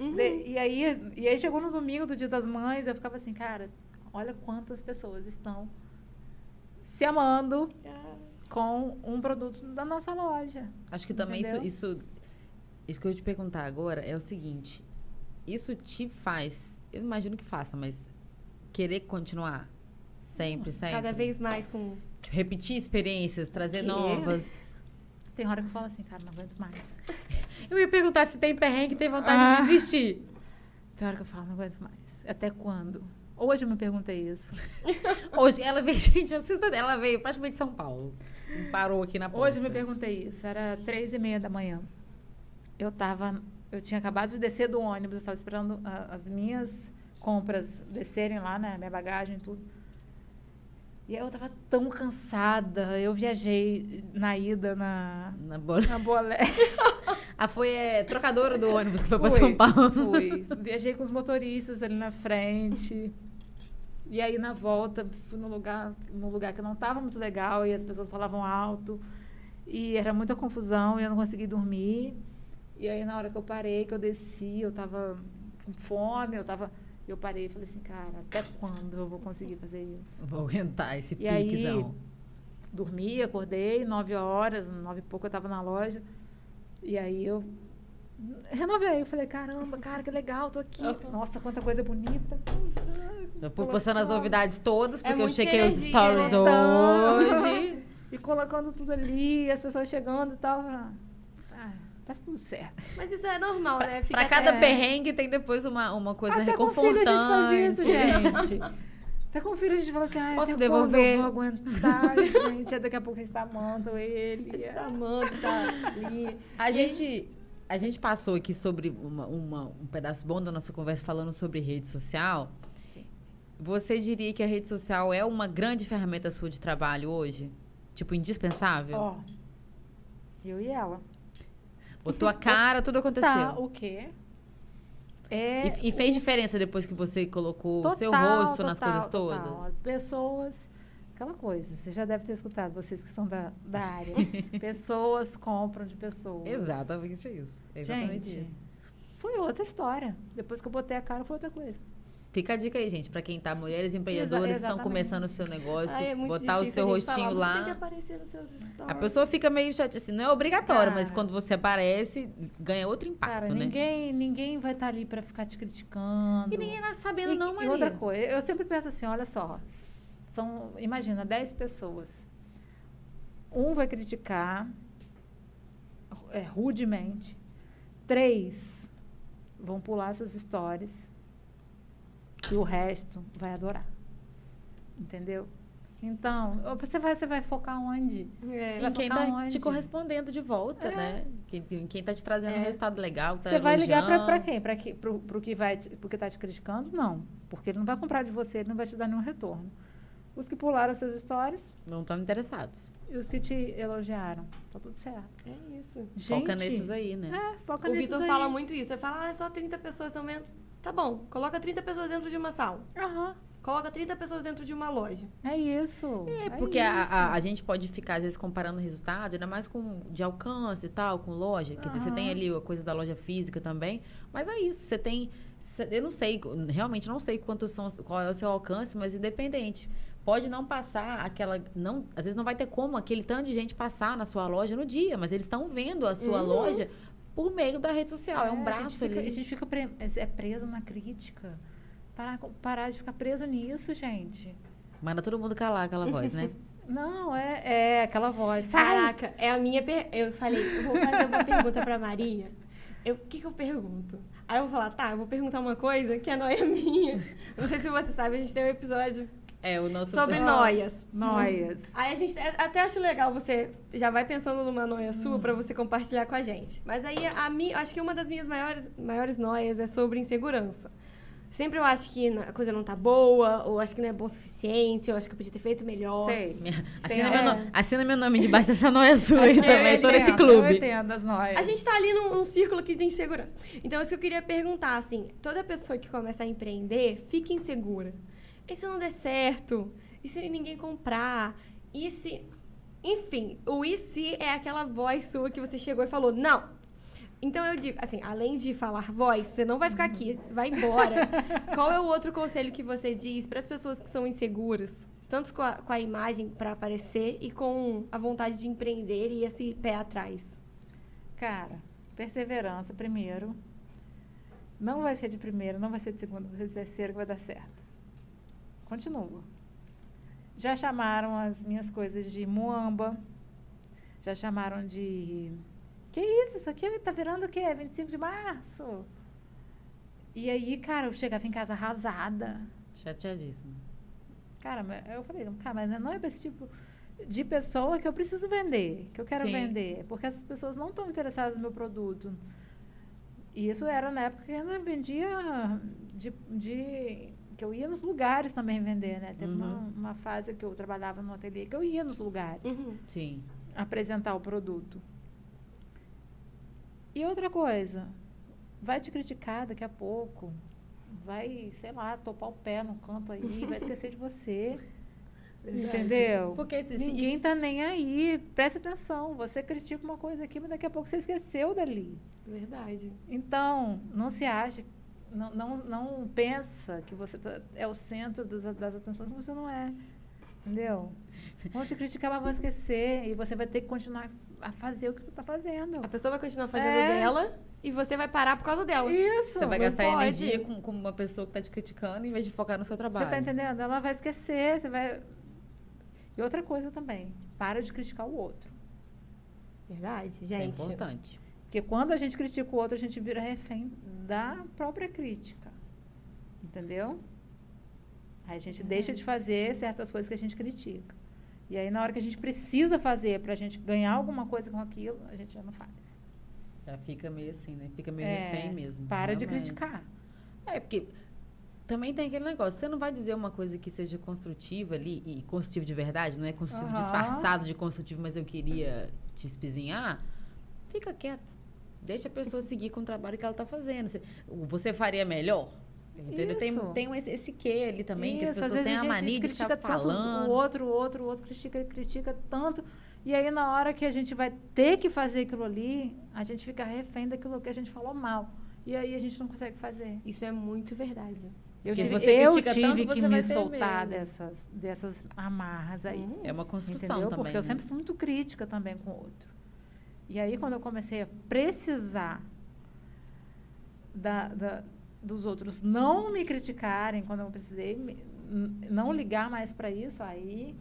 Uhum. de- e, aí, e aí chegou no domingo do Dia das Mães, eu ficava assim, cara, olha quantas pessoas estão se amando Ah, com um produto da nossa loja. Acho que também isso, isso. Isso que eu ia te perguntar agora é o seguinte: isso te faz, eu imagino que faça, mas querer continuar? Sempre, sempre. Cada vez mais com. Repetir experiências, trazer Quê? novas. Tem hora que eu falo assim, cara, não aguento mais. *laughs* Eu ia perguntar se tem perrengue, tem vontade Ah. de desistir. Tem hora que eu falo, não aguento mais. Até quando? Hoje eu me perguntei isso. *laughs* Hoje, ela veio, *laughs* gente, vocês estão- ela veio praticamente de São Paulo. Parou aqui na porta. Hoje eu me perguntei isso. Era três e meia da manhã. Eu tava, eu tinha acabado de descer do ônibus, eu estava esperando ah, as minhas compras descerem lá, né, minha bagagem e tudo. E aí eu tava tão cansada. Eu viajei na ida na Na bola. na Bolé. *laughs* Ah, foi é, trocadora do ônibus que foi pra São Paulo. Fui. Viajei com os motoristas ali na frente. E aí na volta fui num lugar, num lugar que não estava muito legal e as pessoas falavam alto. E era muita confusão e eu não consegui dormir. E aí na hora que eu parei, que eu desci, eu tava com fome, eu tava. Eu parei e falei assim, cara, até quando eu vou conseguir fazer isso? Vou aguentar esse E aí- piquezão. Dormi, acordei, nove horas, nove e pouco eu tava na loja. E aí eu renovei. Eu falei, caramba, cara, que legal, tô aqui. Nossa, quanta coisa bonita. Eu fui postando as novidades todas, É porque eu muita chequei os energia, stories né? hoje. *laughs* E colocando tudo ali, as pessoas chegando e tal. Tá tudo certo. Mas isso é normal, né? Fica Pra cada até- perrengue tem depois uma, uma coisa Até com o filho reconfortante. a gente faz isso, gente. Até com filho a gente fala assim, ah, Posso devolver? quando eu vou aguentar, *laughs* gente. Daqui a pouco a gente tá amando ele. A gente tá amando, tá ali. A gente, a gente passou aqui sobre uma, uma- um pedaço bom da nossa conversa falando sobre rede social. Sim. Você diria que a rede social é uma grande ferramenta sua de trabalho hoje? Tipo, indispensável? Ó, eu e ela. Botou a *laughs* cara, tudo aconteceu. Tá, o quê? É E, e fez diferença depois que você colocou o seu rosto nas total, coisas todas? total. As pessoas, aquela coisa, você já deve ter escutado, vocês que são da, da área. *laughs* pessoas compram de pessoas. Exatamente isso. Exatamente Gente, isso. foi outra história. Depois que eu botei a cara, foi outra coisa. Fica a dica aí, gente, pra quem tá, mulheres empreendedoras estão começando o seu negócio, Ai, é botar o seu rostinho falar, lá. aparecer nos seus stories. A pessoa fica meio chateada, assim, não é obrigatório, mas Cara. quando você aparece, ganha outro impacto, Cara, né? ninguém, ninguém vai estar ali pra ficar te criticando. E ninguém tá sabendo, E- não, e Maria. outra coisa, eu sempre penso assim, olha só, são, imagina, 10 pessoas. Um vai criticar é, rudemente. Três vão pular seus stories. E o resto vai adorar. Entendeu? Então, você vai, você vai focar onde? É. Você Em vai quem focar tá onde? te correspondendo de volta, É. né? Quem, em quem tá te trazendo um É. resultado legal, tá Você vai ligar pra, pra elogiando. quem? Pra que, pro, pro que vai, te- pro que tá te criticando? Não. Porque ele não vai comprar de você, ele não vai te dar nenhum retorno. Os que pularam seus stories Não estão interessados. e os que te elogiaram. Tá tudo certo. É isso. Gente, Foca nesses aí, né? É, foca O nesses Vitor aí. fala muito isso. Ele fala, ah, só 30 pessoas estão vendo. Tá bom, coloca 30 pessoas dentro de uma sala. Aham, Coloca 30 pessoas dentro de uma loja. é isso. É, porque a, isso. a, a gente pode ficar, às vezes, comparando o resultado, ainda mais com de alcance e tal, com loja. Quer dizer, você tem ali a coisa da loja física também. Mas é isso, você tem. cê- Eu não sei, realmente não sei quantos são, qual é o seu alcance, mas independente. Pode não passar aquela. Não, às vezes não vai ter como aquele tanto de gente passar na sua loja no dia, mas eles estão vendo a sua Uhum. loja por meio da rede social. É, um a braço gente fica, ali. A gente fica pre- é preso na crítica. Parar, parar de ficar preso nisso, gente. Manda todo mundo calar aquela voz, né? *laughs* Não, é, é aquela voz. Caraca, é a minha. Per... Eu falei, eu vou fazer uma pergunta pra Maria. Eu- O que, que eu pergunto? Aí eu vou falar, tá, eu vou perguntar uma coisa que a noia é minha. Não sei se você sabe, a gente tem um episódio É, o nosso. sobre Ah. noias. *laughs* Noias. Aí a gente é, até acho legal você já vai pensando numa noia Hum. sua pra você compartilhar com a gente. Mas aí a mim, acho que uma das minhas maiores, maiores noias é sobre insegurança. Sempre eu acho que a coisa não tá boa, ou acho que não é bom o suficiente, ou acho que eu podia ter feito melhor. Sei. Assina, Tem- meu, é. nome, assina meu nome debaixo dessa noia sua aí também, eu tô nesse clube. entendo as noias. A gente tá ali num, num círculo que tem segurança. Então, isso que eu queria perguntar, assim, toda pessoa que começa a empreender, fica insegura. E se não der certo? E se ninguém comprar? E se... Enfim, o e se é aquela voz sua que você chegou e falou, não. Então, eu digo, assim, além de falar voz, você não vai ficar aqui, vai embora. *laughs* Qual é o outro conselho que você diz para as pessoas que são inseguras? Tanto com a, com a imagem para aparecer e com a vontade de empreender e esse pé atrás. Cara, perseverança primeiro. Não vai ser de primeira, não vai ser de segunda, vai ser de terceira que vai dar certo. Continua. Já chamaram as minhas coisas de muamba. Já chamaram de. Que isso? Isso aqui tá virando o quê? 25 de março? E aí, cara, eu chegava em casa arrasada. Chateadíssima. Cara, eu falei, cara, mas não é pra esse tipo de pessoa que eu preciso vender, que eu quero Sim. vender. Porque essas pessoas não estão interessadas no meu produto. E isso era na época que eu ainda vendia de, de- que eu ia nos lugares também vender, né? Teve uma, Uhum. uma fase que eu trabalhava no ateliê que eu ia nos lugares Uhum. Sim. apresentar o produto. E outra coisa, vai te criticar daqui a pouco, vai, sei lá, topar o pé no canto aí, *laughs* vai esquecer de você. Entendeu? Porque se- se- Ninguém tá nem aí. Presta atenção. Você critica uma coisa aqui, mas daqui a pouco você esqueceu dali. Verdade. Então, não se acha, não, não, não pensa que você tá- é o centro das, das atenções, que você não é. Entendeu? Vão te criticar, mas vão esquecer. E você vai ter que continuar a fazer o que você está fazendo. A pessoa vai continuar fazendo É. dela e você vai parar por causa dela. Isso. Você vai gastar pode. energia com, com uma pessoa que tá te criticando em vez de focar no seu trabalho. Você tá entendendo? Ela vai esquecer, você vai. E outra coisa também, para de criticar o outro. Verdade, Isso é gente. importante. Porque quando a gente critica o outro, a gente vira refém da própria crítica. Entendeu? Aí a gente deixa de fazer certas coisas que a gente critica. E aí, na hora que a gente precisa fazer para a gente ganhar alguma coisa com aquilo, a gente já não faz. Já fica meio assim, né? Fica meio É, refém mesmo. Para de realmente. criticar. É, porque também tem aquele negócio. Você não vai dizer uma coisa que seja construtiva ali, e construtivo de verdade, não é construtivo Aham. disfarçado de construtivo, mas eu queria te espizinhar. Fica quieto. Deixa a pessoa seguir com o trabalho que ela tá fazendo. Você, faria melhor? Entendeu? Tem, Isso. tem esse, esse quê ali também, que as Isso, às pessoas vezes têm a a gente mania de critica ficar tanto falando. o outro, o outro, o outro critica, critica tanto. E aí, na hora que a gente vai ter que fazer aquilo ali, a gente fica refém daquilo que a gente falou mal. E aí a gente não consegue fazer. Isso é muito verdade. Eu tive, você eu tive tanto, que você me soltar medo. dessas, dessas amarras aí. Hum. É uma construção Entendeu? também. Porque eu né? sempre fui muito crítica também com o outro. E aí, quando eu comecei a precisar da, da- dos outros não me criticarem, quando eu precisei me- não ligar mais para isso, aí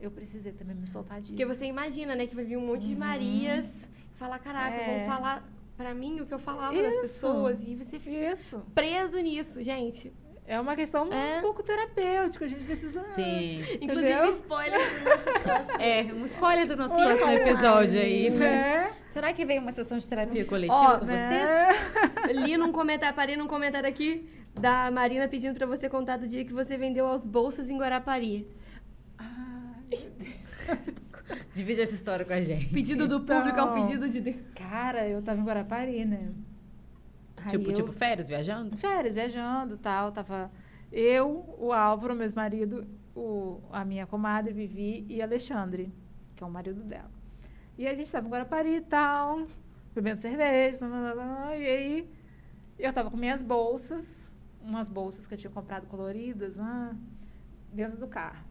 eu precisei também me soltar disso. Porque você imagina, né, que vai vir um monte de Marias falar, caraca, Uhum. É. vão falar pra mim o que eu falava das Isso. pessoas. E você fica Isso. preso nisso, gente. É uma questão É. um pouco terapêutica, a gente precisa... Sim. Inclusive, Entendeu? spoiler do nosso próximo. *laughs* É, um spoiler do nosso próximo episódio aí. mas- É. Será que vem uma sessão de terapia coletiva Ó, com você? É. Li num comentário, parei num comentário aqui da Marina pedindo pra você contar do dia que você vendeu aos bolsas em Guarapari. Ai, *laughs* Divide essa história com a gente. Pedido do público é um Então. pedido de Deus. Cara, eu tava em Guarapari, né? Aí Tipo, eu- tipo, férias, viajando? férias, viajando tal. Tava eu, o Álvaro, meu marido, o, a minha comadre, Vivi e Alexandre, que é o marido dela. E a gente estava em Guarapari e tal, bebendo cerveja, e aí eu tava com minhas bolsas, umas bolsas que eu tinha comprado coloridas, dentro do carro.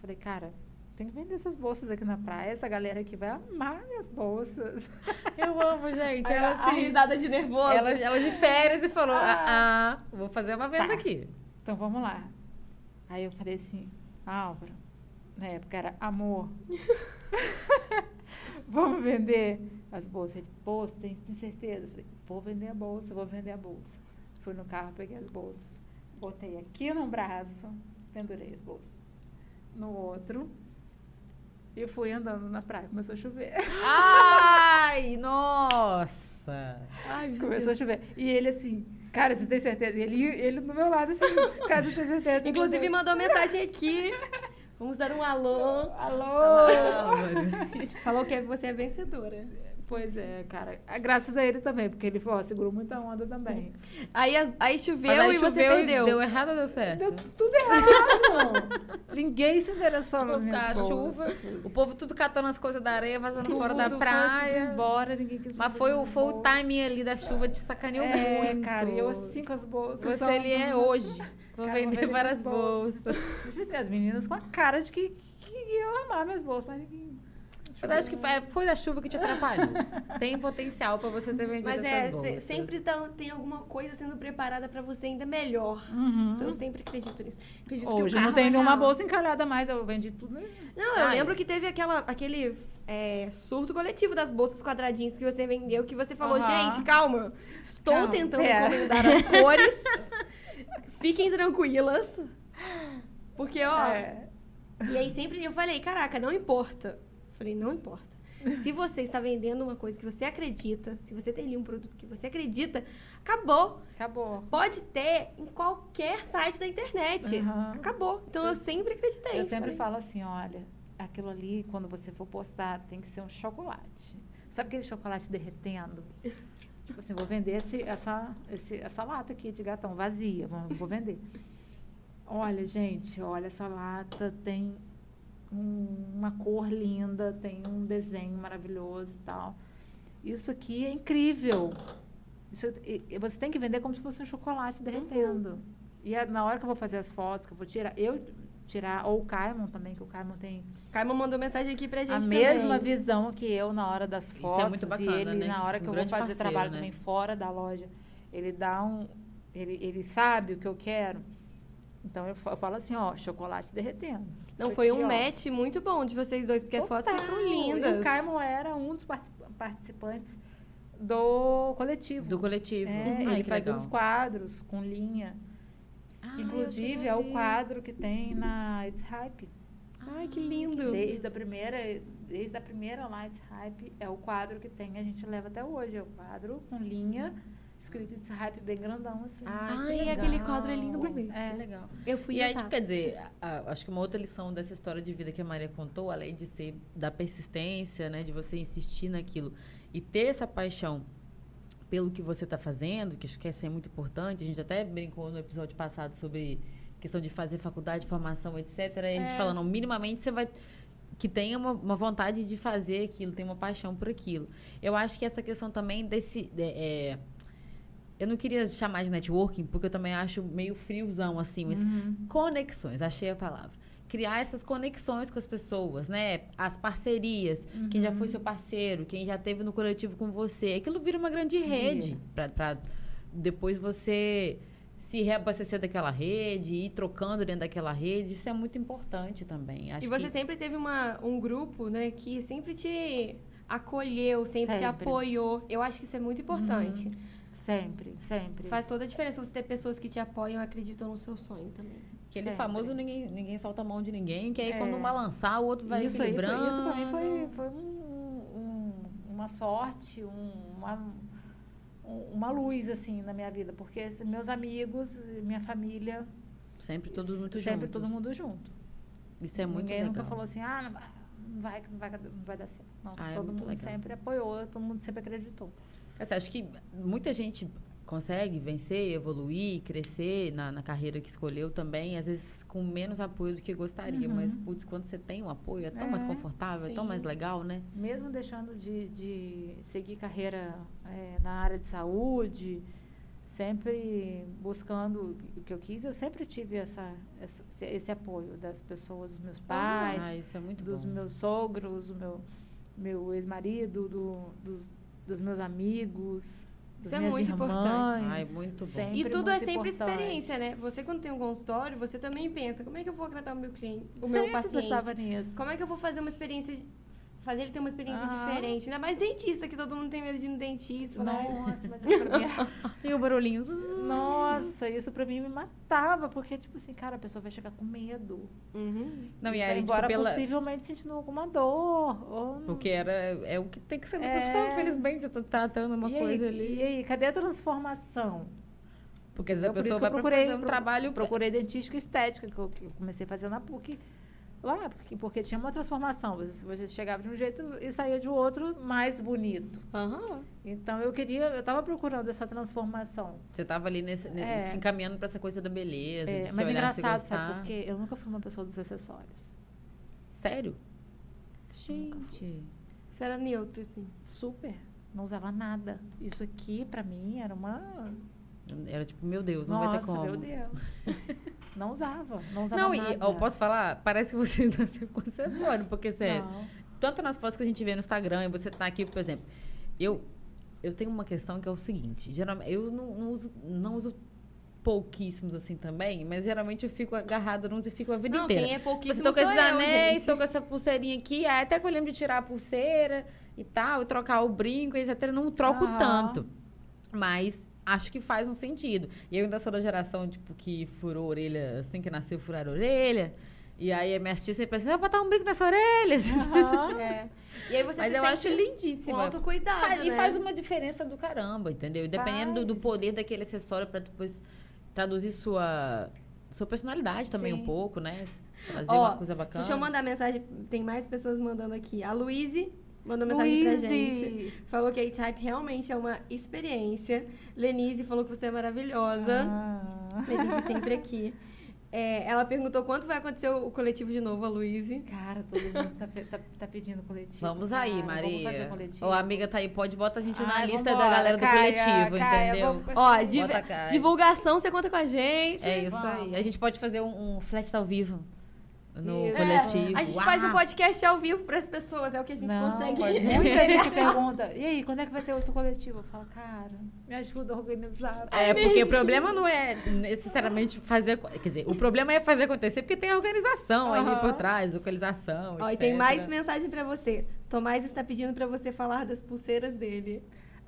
Falei, cara, tem que vender essas bolsas aqui na praia, essa galera aqui vai amar minhas bolsas. *laughs* Eu amo, gente. Ela, a assim, risada de nervoso. ela, ela de férias e falou: ah, ah, vou fazer uma venda Tá. aqui. Então vamos lá. Aí eu falei assim, Álvaro, na época era amor. *laughs* vamos vender as bolsas. Ele, você tem, tem certeza? Eu falei, vou vender a bolsa, vou vender a bolsa. Fui no carro, peguei as bolsas. Botei aqui no braço, pendurei as bolsas. No outro. E fui andando na praia. Começou a chover. Ai, *laughs* nossa. Ai, meu Começou a Deus. chover. E ele assim, Cara, você tem certeza? Ele, ele do meu lado, assim, cara, você tem certeza? *laughs* Inclusive, mandou mensagem aqui. Vamos dar um alô. Alô! Falou que você é vencedora. Pois é, cara. Graças a ele também, porque ele ó, segurou muita onda também. *laughs* Aí, aí choveu aí e você choveu perdeu. Deu errado ou deu certo? Deu tudo errado! Ninguém se interessou nas minhas a bolsas. chuva, o povo tudo catando as coisas da areia, vazando Tudo fora da foi praia. embora, ninguém quis Mas foi, o, foi o bolsas. timing ali da chuva te sacaneou É, muito. cara, e eu assim com as bolsas. Você ele é *laughs* hoje. Vou Cara, vender várias minhas bolsas. Tipo assim, as meninas com a cara de que, que iam amar minhas bolsas, mas ninguém... Mas acho que foi, foi a chuva que te atrapalhou. *laughs* Tem potencial pra você ter vendido Mas essas é, bolsas. se- sempre tá- tem alguma coisa sendo preparada pra você ainda melhor. Uhum. Isso Eu sempre acredito nisso. Acredito Hoje não tem é nenhuma real. bolsa encalhada mais, eu vendi tudo. Não, eu Ai. lembro que teve aquela, aquele é, surto coletivo das bolsas quadradinhas que você vendeu, que você falou, Aham. gente, calma, estou Calma, tentando pera." encomendar as *laughs* cores. Fiquem tranquilas. Porque, ó. É. E aí sempre eu falei, caraca, não importa. Falei, não importa. *laughs* Se você está vendendo uma coisa que você acredita, se você tem ali um produto que você acredita, acabou. Acabou. Pode ter em qualquer site da internet. Aham. Acabou. Então eu sempre acreditei. Eu sempre Falei, falo assim, olha, aquilo ali, quando você for postar, tem que ser um chocolate. Sabe aquele chocolate derretendo? *laughs* tipo assim, vou vender esse, essa, esse- essa lata aqui de gatão vazia, vou vender. Olha, gente, olha, essa lata tem um- uma cor linda, tem um desenho maravilhoso e tal. Isso aqui é incrível. Isso, e- e você tem que vender como se fosse um chocolate derretendo. E a- na hora que eu vou fazer as fotos, que eu vou tirar, eu tirar, ou o Caimon também, que o Caimon tem Caimon mandou mensagem aqui pra gente a também. mesma visão que eu na hora das é fotos. muito e bacana, ele, né? na hora Um que eu vou fazer parceiro, trabalho né? também fora da loja, ele dá um. Ele, ele sabe o que eu quero. Então eu falo assim, ó, chocolate derretendo. Não, foi aqui, um ó. match muito bom de vocês dois, porque as fotos Total. ficam E lindas. o Caimon era um dos particip- participantes do coletivo. Do coletivo. É, Ai, ele fazia legal. uns quadros com linha. Ah, inclusive, é o quadro que tem na It's Hype. Ai, que lindo. Desde a primeira, desde a primeira Lights Hype, é o quadro que tem, a gente leva até hoje. É o quadro com linha, escrito It's Hype bem grandão, assim. Ah, Ai, legal. aquele quadro é lindo mesmo. É, É. legal. Eu fui E aí, tipo, quer dizer, a- a- acho que uma outra lição dessa história de vida que a Maria contou, além de ser da persistência, né, de você insistir naquilo e ter essa paixão pelo que você está fazendo, que acho que essa é muito importante. A gente até brincou no episódio passado sobre questão de fazer faculdade, formação, etc. E a gente É. falando, minimamente você vai que tenha uma, uma vontade de fazer aquilo, tem uma paixão por aquilo. Eu acho que essa questão também desse de- é, eu não queria chamar de networking, porque eu também acho meio friozão, assim, mas Uhum. conexões, achei a palavra. Criar essas conexões com as pessoas, né? As parcerias, quem já Uhum. foi seu parceiro, quem já teve no coletivo com você. Aquilo vira uma grande rede pra depois você se reabastecer daquela rede, ir trocando dentro daquela rede. Isso é muito importante também. Acho E você que... sempre teve uma, um grupo, né, que sempre te acolheu, sempre, te Sempre. apoiou. Eu acho que isso é muito importante. Sempre, sempre. Faz toda a diferença você ter pessoas que te apoiam e acreditam no seu sonho também. Aquele sempre. famoso ninguém, ninguém solta a mão de ninguém, que aí É. quando um balançar, o outro vai isso aí foi, equilibrando. isso pra mim foi, foi um- um- uma sorte, um- uma, um- uma luz, assim, na minha vida. Porque meus amigos, minha família... Sempre todos muito Sempre juntos. todo mundo junto. Isso é muito Ninguém legal. nunca falou assim, ah, não vai, não vai, não vai, não vai dar certo. Não, Ah, é todo muito mundo legal. sempre apoiou, todo mundo sempre acreditou. Assim, acho que muita gente consegue vencer, evoluir, crescer na, na carreira que escolheu também, às vezes com menos apoio do que gostaria. Uhum. Mas, putz, quando você tem um apoio, é tão mais É, confortável, é tão sim. mais legal, né? Mesmo deixando de, de seguir carreira é, na área de saúde, sempre buscando o que eu quis, eu sempre tive essa, essa- esse apoio das pessoas, dos meus pais, ah, é dos bom. meus sogros, o meu, meu ex-marido, do, dos, dos meus amigos, das Isso é minhas muito irmãs. importante. Ai, muito bom. Sempre E tudo é sempre importante. experiência, né? Você, quando tem um consultório, você também pensa, como é que eu vou agradar o meu cliente, o Sempre meu paciente? pensava nisso. Como é que eu vou fazer uma experiência, fazer ele ter uma experiência Aham. diferente? Ainda mais dentista, que todo mundo tem medo de ir no dentista. Falar, "Ai, Nossa, mas isso pra mim é *laughs* E o barulhinho. Nossa, isso pra mim me matava, porque, tipo assim, cara, a pessoa vai chegar com medo. Uhum. Não, e aí, tipo, embora pela... possivelmente sentindo alguma dor. Ou... Porque era, é o que tem que ser na É. profissão, infelizmente. Você tá tratando uma e coisa aí, ali. E aí, cadê a transformação? Porque Eu, por isso pessoa vai fazer um pro- trabalho... procurei dentística e estética, que eu, que eu comecei a fazer na PUC. Lá, porque, porque tinha uma transformação. Você, você chegava de um jeito e saía de outro mais bonito. Aham. Então eu queria, eu estava procurando essa transformação. Você tava ali nesse, nesse- É. se encaminhando pra essa coisa da beleza, É, de se mas olhar, se engraçado, sabe? Porque eu nunca fui uma pessoa dos acessórios. Sério? Gente... Você era neutro, assim. Super. Não usava nada. Isso aqui, pra mim, era uma. Era tipo, meu Deus, não Nossa, vai ter como. meu Deus. *laughs* não usava. Não usava Não, nada. e eu posso falar, parece que você nasceu com acessório, porque sério, Não. tanto nas fotos que a gente vê no Instagram e você tá aqui, por exemplo, eu eu tenho uma questão que é o seguinte, geralmente eu não, não uso não uso pouquíssimos assim também, mas geralmente eu fico agarrada nos e fico a vida Não, inteira. quem é pouquíssimo tô com esses eu, anéis, gente. tô com essa pulseirinha aqui, aí até que eu lembro de tirar a pulseira e tal, e trocar o brinco, etc. Eu não troco tanto. Mas acho que faz um sentido. E eu ainda sou da geração, tipo, que furou orelha, assim que nasceu, furar orelha. E aí a minha tia sempre pensa, vai botar um brinco nessa orelha. Aham. *laughs* É. E aí você Mas eu acho lindíssima. com autocuidado, Faz- né? E faz uma diferença do caramba, entendeu? E Dependendo do, do poder daquele acessório pra depois traduzir sua, sua personalidade também Sim. um pouco, né? Trazer Ó, uma coisa bacana. Deixa eu mandar mensagem. Tem mais pessoas mandando aqui. A Luíse mandou mensagem pra gente. Falou que a A-Type realmente é uma experiência. Lenise falou que você é maravilhosa. Ah. Lenise sempre aqui. É, ela perguntou quando vai acontecer o coletivo de novo, a Luíse. Cara, todo mundo tá, tá, tá pedindo coletivo. Vamos aí, cara. Vamos fazer Maria. coletivo. Ô, a amiga tá aí, pode bota a gente na Ai, lista vambora, da galera do Caia, coletivo, Caia, entendeu? vamos- Ó, div- divulgação, você conta com a gente. É isso Vamos. aí. A gente pode fazer um, um flash ao vivo no Isso. coletivo. A gente Uau! faz um podcast ao vivo pras pessoas, é o que a gente Não, consegue. Muita gente *laughs* pergunta, e aí, quando é que vai ter outro coletivo? Eu falo, cara, me ajuda a organizar. É, porque o problema não é necessariamente fazer. Quer dizer, o problema é fazer acontecer porque tem a organização ali Aham. por trás, localização. Ó, e tem mais mensagem pra você. Tomás está pedindo pra você falar das pulseiras dele.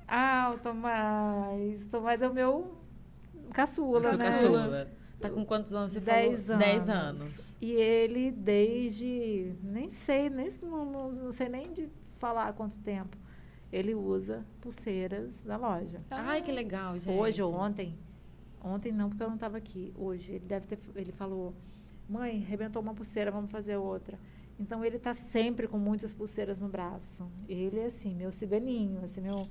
Ah, o Tomás. Tomás é o meu caçula, Seu né? caçula. Tá com quantos anos você Dez falou? anos. Dez anos. E ele desde. Nem sei, nem, não, não, não sei nem de falar há quanto tempo. Ele usa pulseiras da loja. Ai, que legal, gente. Hoje ou ontem. Ontem não, porque eu não estava aqui. Hoje. Ele deve ter. Ele falou: Mãe, rebentou uma pulseira, vamos fazer outra. Então ele está sempre com muitas pulseiras no braço. Ele é assim, meu ciganinho, assim, meu.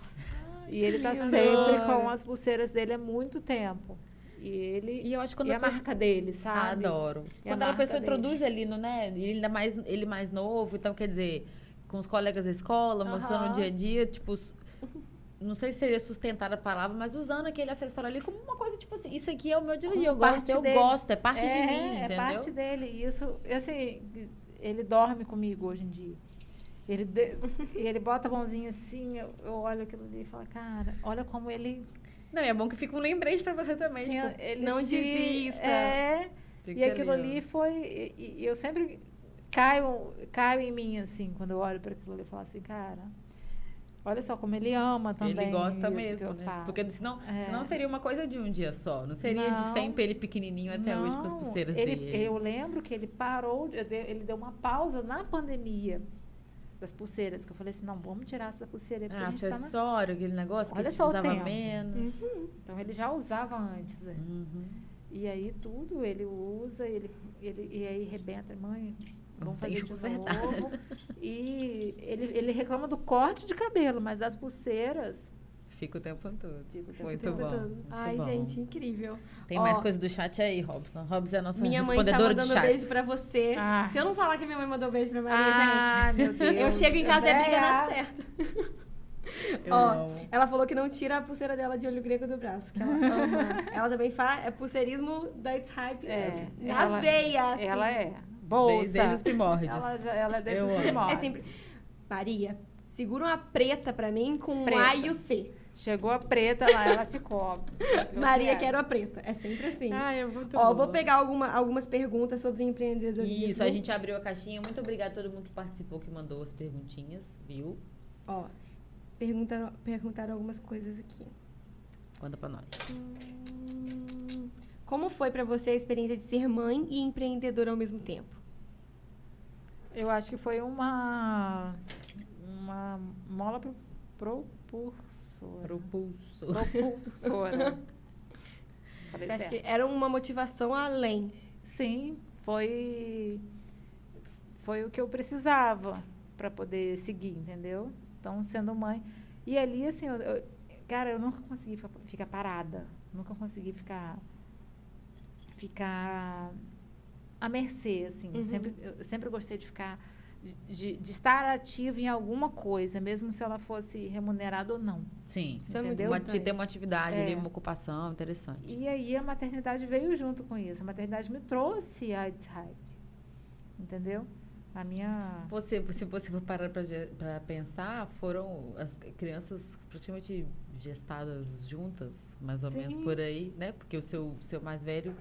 e ele está sempre com as pulseiras dele há muito tempo. E ele. E eu acho quando e a a pessoa- marca dele, sabe? Adoro. E a Quando a marca pessoa dele. introduz ali no, né? Ele ainda mais, ele mais novo, então quer dizer, com os colegas da escola, mostrando o dia a dia, tipo. Não sei se seria sustentar a palavra, mas usando aquele acessório ali como uma coisa, tipo assim, isso aqui é o meu dia a dia, eu gosto, eu dele. gosto, é parte é, de mim, é entendeu? parte dele. Isso, assim, ele dorme comigo hoje em dia. Ele, de- e ele bota a mãozinha assim, eu, eu olho aquilo ali e falo, cara, olha como ele. Não, é bom que fica um lembrete pra você também, assim, tipo, ele não se- desista. É. fica E aquilo ó. ali foi. E, e eu sempre caio, caio em mim, assim, quando eu olho para aquilo ali e falo assim, cara. Olha só como ele ama também. Ele gosta mesmo, eu né? faço. Porque senão, É. senão seria uma coisa de um dia só. Não seria de Não. sempre ele pequenininho até hoje com as Não, pulseiras ele, dele. Eu lembro que ele parou, de- de- ele deu uma pausa na pandemia das pulseiras, que eu falei assim, não, vamos tirar essa pulseira Ah, a gente tá na... acessório, aquele negócio que Olha ele só usava tempo. menos. Então ele já usava antes. né? Uhum. E aí tudo ele usa, ele, ele, e aí rebenta, mãe, vamos fazer que de consertar. novo. E ele, ele reclama do corte de cabelo, mas das pulseiras... Fica o tempo todo. Fica o tempo Muito tempo bom. todo. muito Ai, bom. gente, incrível. Tem Ó, mais coisa do chat aí, Robson. Robson é a nossa Minha mãe tá mandando chats. beijo pra você. Ah. Se eu não falar que minha mãe mandou beijo pra Maria, Ah, meu *laughs* gente. Deus. Eu chego em casa e a briga certa. Eu Ó, amo. ela falou que não tira a pulseira dela de olho grego do braço, que ela ama. *laughs* ela também faz, é pulseirismo da It's Hype É, na ela- veia, assim. Ela é. Bolsa. Desde, desde os primórdios. Ela, ela é desde Eu os primórdios. É sempre... Maria, segura uma preta pra mim com Preta. o A e o C. Chegou a preta lá, ela ficou. ó, Maria, quero. quero a preta. É sempre assim. Ai, é muito Ó, bom. vou pegar alguma- algumas perguntas sobre empreendedorismo. Isso, a gente abriu a caixinha. Muito obrigada a todo mundo que participou, que mandou as perguntinhas, viu? Ó, perguntaram, perguntaram algumas coisas aqui. Conta pra nós. Hum, Como foi pra você a experiência de ser mãe e empreendedora ao mesmo tempo? Eu acho que foi uma. Uma mola pro, propulsora. Propulso. Propulsora. *laughs* Falei Você acha que era uma motivação além? Sim, foi foi o que eu precisava para poder seguir, entendeu? Então, sendo mãe. E ali, assim, eu, eu- cara, eu nunca consegui ficar, ficar parada. Nunca consegui ficar ficar à mercê, assim. Uhum. Sempre, eu sempre gostei de ficar de, de estar ativa em alguma coisa, mesmo se ela fosse remunerada ou não. Sim. Isso é muito Entendeu? Uma, importante. de ter uma atividade É. ali, uma ocupação interessante. E aí a maternidade veio junto com isso. A maternidade me trouxe a Hype. Entendeu? A minha. Você, se você for parar pra pensar, foram as crianças praticamente gestadas juntas, mais ou menos Sim. por aí, né? Porque o seu, seu mais velho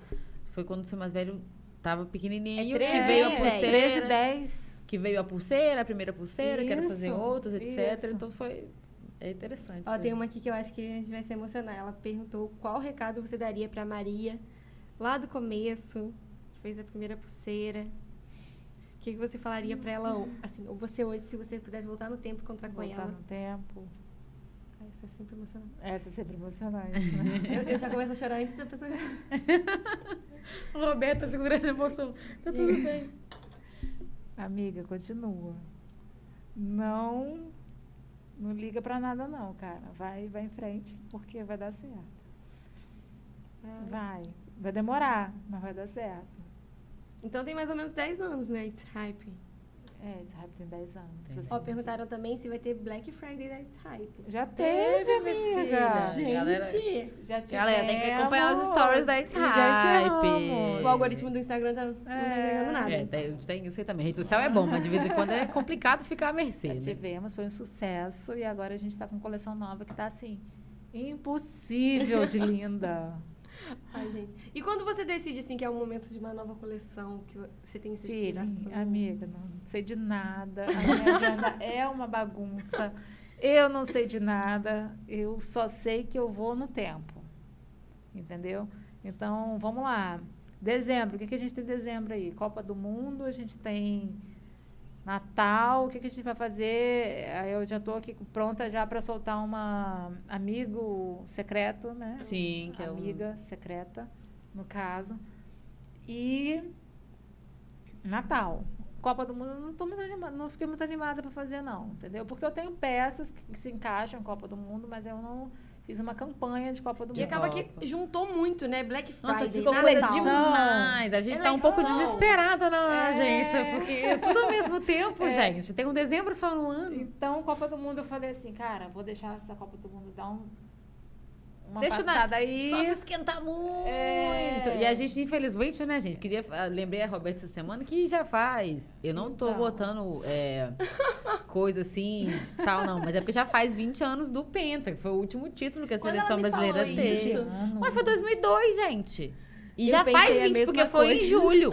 foi quando o seu mais velho tava pequenininho, É que treze, veio a dez. pulseira, 13, 10. Que veio a pulseira, a primeira pulseira, que era fazer Isso, outras, etc. isso. Então foi é interessante. Ó, isso tem uma aqui que eu acho que a gente vai se emocionar. Ela perguntou qual recado você daria pra Maria lá do começo, que fez a primeira pulseira. O que, que você falaria pra ela, ou- assim, ou você hoje, se você pudesse voltar no tempo e encontrar com Voltar ela? no tempo. Isso é sempre emocionante. Essa é sempre emocionante, né? Eu, eu já começo a chorar antes da pessoa. *laughs* Roberta segurando a emoção. Tá tudo bem. Amiga, continua. Não. Não liga pra nada, não, cara. Vai, vai em frente, porque vai dar certo. Vai. Vai demorar, mas vai dar certo. Então tem mais ou menos 10 anos, né? It's Hype. É, esse Hype tem 10 anos. Tem. assim. Ó, perguntaram também se vai ter Black Friday da It's Hype. Já teve, minha amiga. filha. Galera- Gente! Já tivemos. Galera, tem que acompanhar os stories da It's e já Hype. encerramos. O algoritmo do Instagram tá, não tá É. entregando nada. É, tem, tem, eu sei também. Rede social é bom, mas de vez em quando é complicado ficar à mercê. Já né? tivemos, foi um sucesso. E agora a gente está com coleção nova que tá assim. Impossível de linda. *laughs* Ai, gente. E quando você decide, assim, que é o momento de uma nova coleção, que você tem essa Filha, inspiração? amiga, não sei de nada. A minha *laughs* agenda é uma bagunça. Eu não sei de nada. Eu só sei que eu vou no tempo. Entendeu? Então, vamos lá. Dezembro, o que, que a gente tem em dezembro aí? Copa do Mundo, a gente tem Natal, o que, que a gente vai fazer? Aí eu já estou aqui pronta já para soltar uma amigo secreto, né? Sim, que é um- amiga secreta, no caso. E Natal. Copa do Mundo, eu não, tô muito animada, não fiquei muito animada para fazer, não, entendeu? Porque eu tenho peças que, que se encaixam em Copa do Mundo, mas eu não fiz uma campanha de Copa do Mundo. E acaba que juntou muito, né? Black Friday, Nossa, ficou coisa demais. A gente tá um pouco Eleição. desesperada na É. agência, porque é tudo ao mesmo tempo, É. gente. Tem um dezembro só no ano. Então, Copa do Mundo, eu falei assim, cara, vou deixar essa Copa do Mundo dar um, uma Deixa na- passada aí. Só se esquentar muito. É. E a gente, infelizmente, né, gente? Queria. Lembrei a Roberta essa semana que já faz. Eu não tô Então. botando é, *laughs* coisa assim, tal, não. Mas é porque já faz 20 anos do Penta, que foi o último título que a Quando seleção ela me brasileira falou teve. Mas foi 2002, gente. E Eu já faz a 20, mesma porque foi em coisa. julho.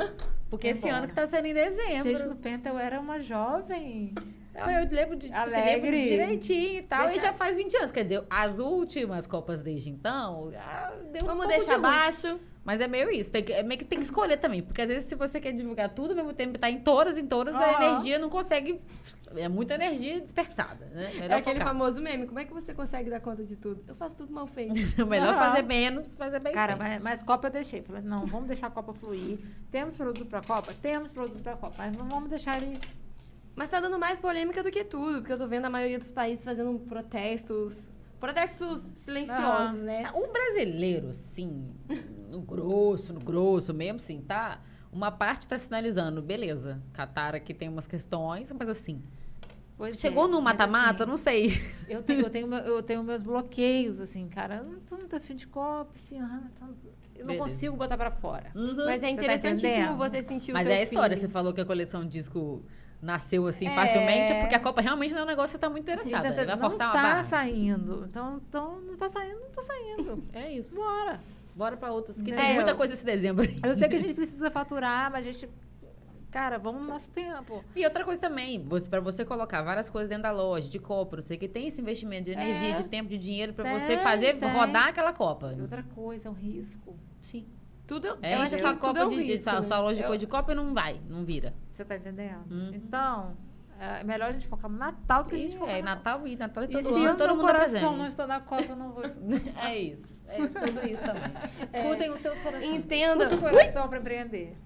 Porque É esse bom. ano que tá sendo em dezembro. Gente, no Penta eu era uma jovem. Não, eu lembro de tipo, lembra direitinho e tal. Deixa- E já faz 20 anos. Quer dizer, as últimas Copas desde então. ah, deu um Vamos pouco deixar de ruim. baixo. Mas é meio isso. Tem que, é meio que tem que escolher também. Porque às vezes, se você quer divulgar tudo ao mesmo tempo tá em todas, em todas, a energia não consegue. É muita energia dispersada, né? Melhor é aquele focar. famoso meme. Como é que você consegue dar conta de tudo? Eu faço tudo mal feito. *laughs* Melhor Aham. fazer menos, fazer bem Cara, feito. mas, mas Copa eu deixei. Falei, não, vamos deixar a Copa fluir. Temos produto pra Copa? Temos produto pra Copa. Mas não vamos deixar ele. Mas tá dando mais polêmica do que tudo. Porque eu tô vendo a maioria dos países fazendo protestos. Protestos silenciosos, Aham. né? O brasileiro, assim, no grosso, no grosso mesmo, assim, tá? Uma parte tá sinalizando, beleza, Catar aqui tem umas questões, mas assim, Pois chegou é, no mata-mata, assim, não sei. Eu tenho, eu, tenho, *laughs* eu tenho meus bloqueios, assim, cara. Eu não tô muito afim de Copa, assim. ah, tô- eu não consigo botar pra fora. Uhum. Mas é tá interessantíssimo entendendo? você sentir o Mas é a história, feeling. você falou que a coleção disco nasceu assim É. facilmente, é porque a Copa realmente não é um negócio que você tá muito interessada. Vai não forçar uma tá barra. saindo. Então, então, não tá saindo, não tá saindo. *laughs* É isso. Bora. Bora pra outros, que É. tem muita coisa esse dezembro. Eu sei que a gente *laughs* precisa faturar, mas a gente. Cara, vamos no nosso tempo. E outra coisa também, você, para você colocar várias coisas dentro da loja, de Copa, não sei o que, tem esse investimento de energia, É. de tempo, de dinheiro pra Tem, você fazer, tem. rodar aquela Copa. E outra coisa, é um risco. Sim. Tudo, É, eu enche acho tudo Copa é um de, risco, né? sua loja de Eu- cor de Copa e não vai, não vira. Você tá entendendo? Uhum. Então, É melhor a gente focar no Natal do que a gente focar é, no- Natal e Natal e E todo se ano, o todo meu mundo dá coração não está na Copa, eu não vou estar. *laughs* É isso. É sobre isso também. *laughs* Escutem os seus corações. Entenda. Escuta o coração para empreender.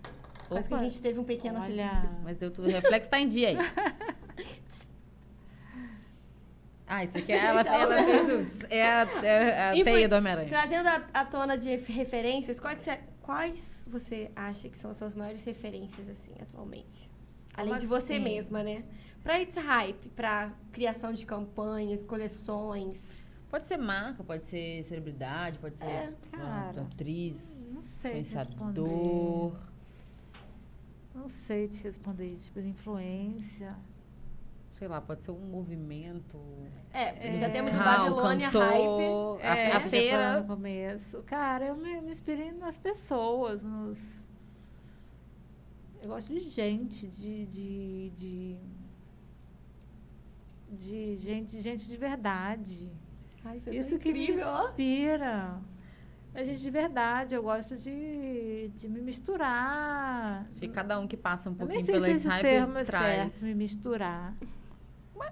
Quase que a gente teve um pequeno acidente. Olha. Mas deu tudo. O reflexo tá em dia aí. *laughs* Ah, isso aqui é, *laughs* ela, ela fez o. É a, é a foi- teia do Homem-Aranha. Trazendo à tona de referências, quais, que você, quais você acha que são as suas maiores referências, assim, atualmente? Além Como de você assim? mesma, né? Pra It's Hype, pra criação de campanhas, coleções. Pode ser marca, pode ser celebridade, pode ser É, cara, atriz, não sei te influenciador. Não sei te responder, tipo, de influência. Sei lá, pode ser um movimento. É, já temos o Babilônia cantor, Hype. A, É, a você feira. no começo. Cara, eu me, me inspirei nas pessoas, nos. Eu gosto de gente, de. de, de, de gente, gente de verdade. Ai, você Isso tá que me incrível, inspira. É gente de verdade, eu gosto de, de me misturar. Que cada um que passa um Eu pouquinho nem sei pela se esse hype termo é traz. certo, me misturar.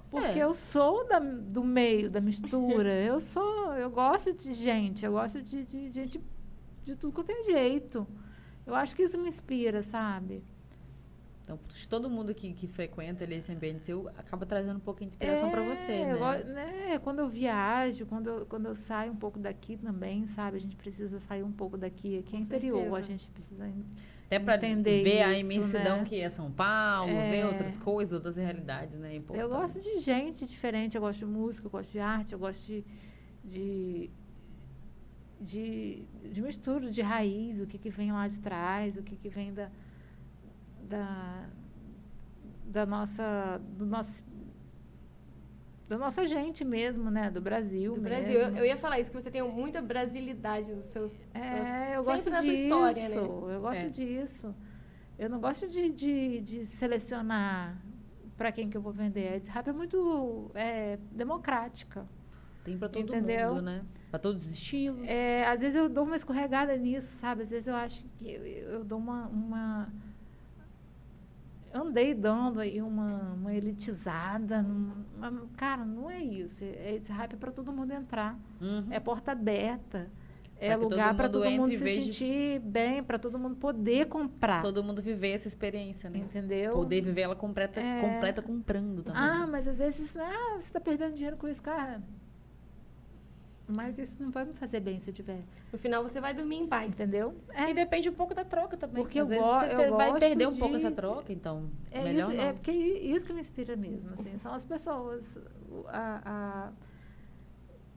Porque é. eu sou da- do meio da mistura. *laughs* eu sou, eu gosto de gente, eu gosto de, de, de gente de tudo quanto é jeito. Eu acho que isso me inspira, sabe? Então, que todo mundo que, que frequenta ali esse ambiente seu acaba trazendo um pouquinho de inspiração pra você, É, né? eu né? Quando eu viajo, quando eu, quando eu saio um pouco daqui também, sabe? A gente precisa sair um pouco daqui. Aqui é Com interior, certeza. a gente precisa. Até entender ver a isso, imensidão né? que é São Paulo, ver É. outras coisas, outras realidades, né? Importante. Eu gosto de gente diferente, eu gosto de música, eu gosto de arte, eu gosto de. de de, de mistura, de raiz, o que, que vem lá de trás, o que, que vem da, da, da nossa, do nosso, da nossa gente mesmo, né? Do Brasil Do mesmo. Brasil. Eu, eu ia falar isso, que você tem muita brasilidade nos seus. É, eu gosto disso. sua história, né? Eu gosto É. disso. Eu não gosto de, de, de selecionar para quem que eu vou vender. A Rap é muito é, democrática. Tem pra todo Entendeu? mundo, né? Pra todos os estilos. É, às vezes eu dou uma escorregada nisso, sabe? Às vezes eu acho que eu, eu dou uma, uma. Andei dando aí uma, uma elitizada. num- cara, não é isso. É, esse hype é para todo mundo entrar. Uhum. É porta aberta. É Pra lugar para todo mundo se sentir bem, para todo mundo poder comprar. Todo mundo viver essa experiência, né? Entendeu? Poder viver ela completa, É. completa comprando também. Ah, mas às vezes, ah, você está perdendo dinheiro com isso, cara. Mas isso não vai me fazer bem se eu tiver. No final você vai dormir em paz. Entendeu? E depende um pouco da troca também. Porque Às eu vezes go- você eu vai gosto perder um pouco essa troca, então É, melhor isso, não. é porque isso que me inspira mesmo, assim, são as pessoas, a, a-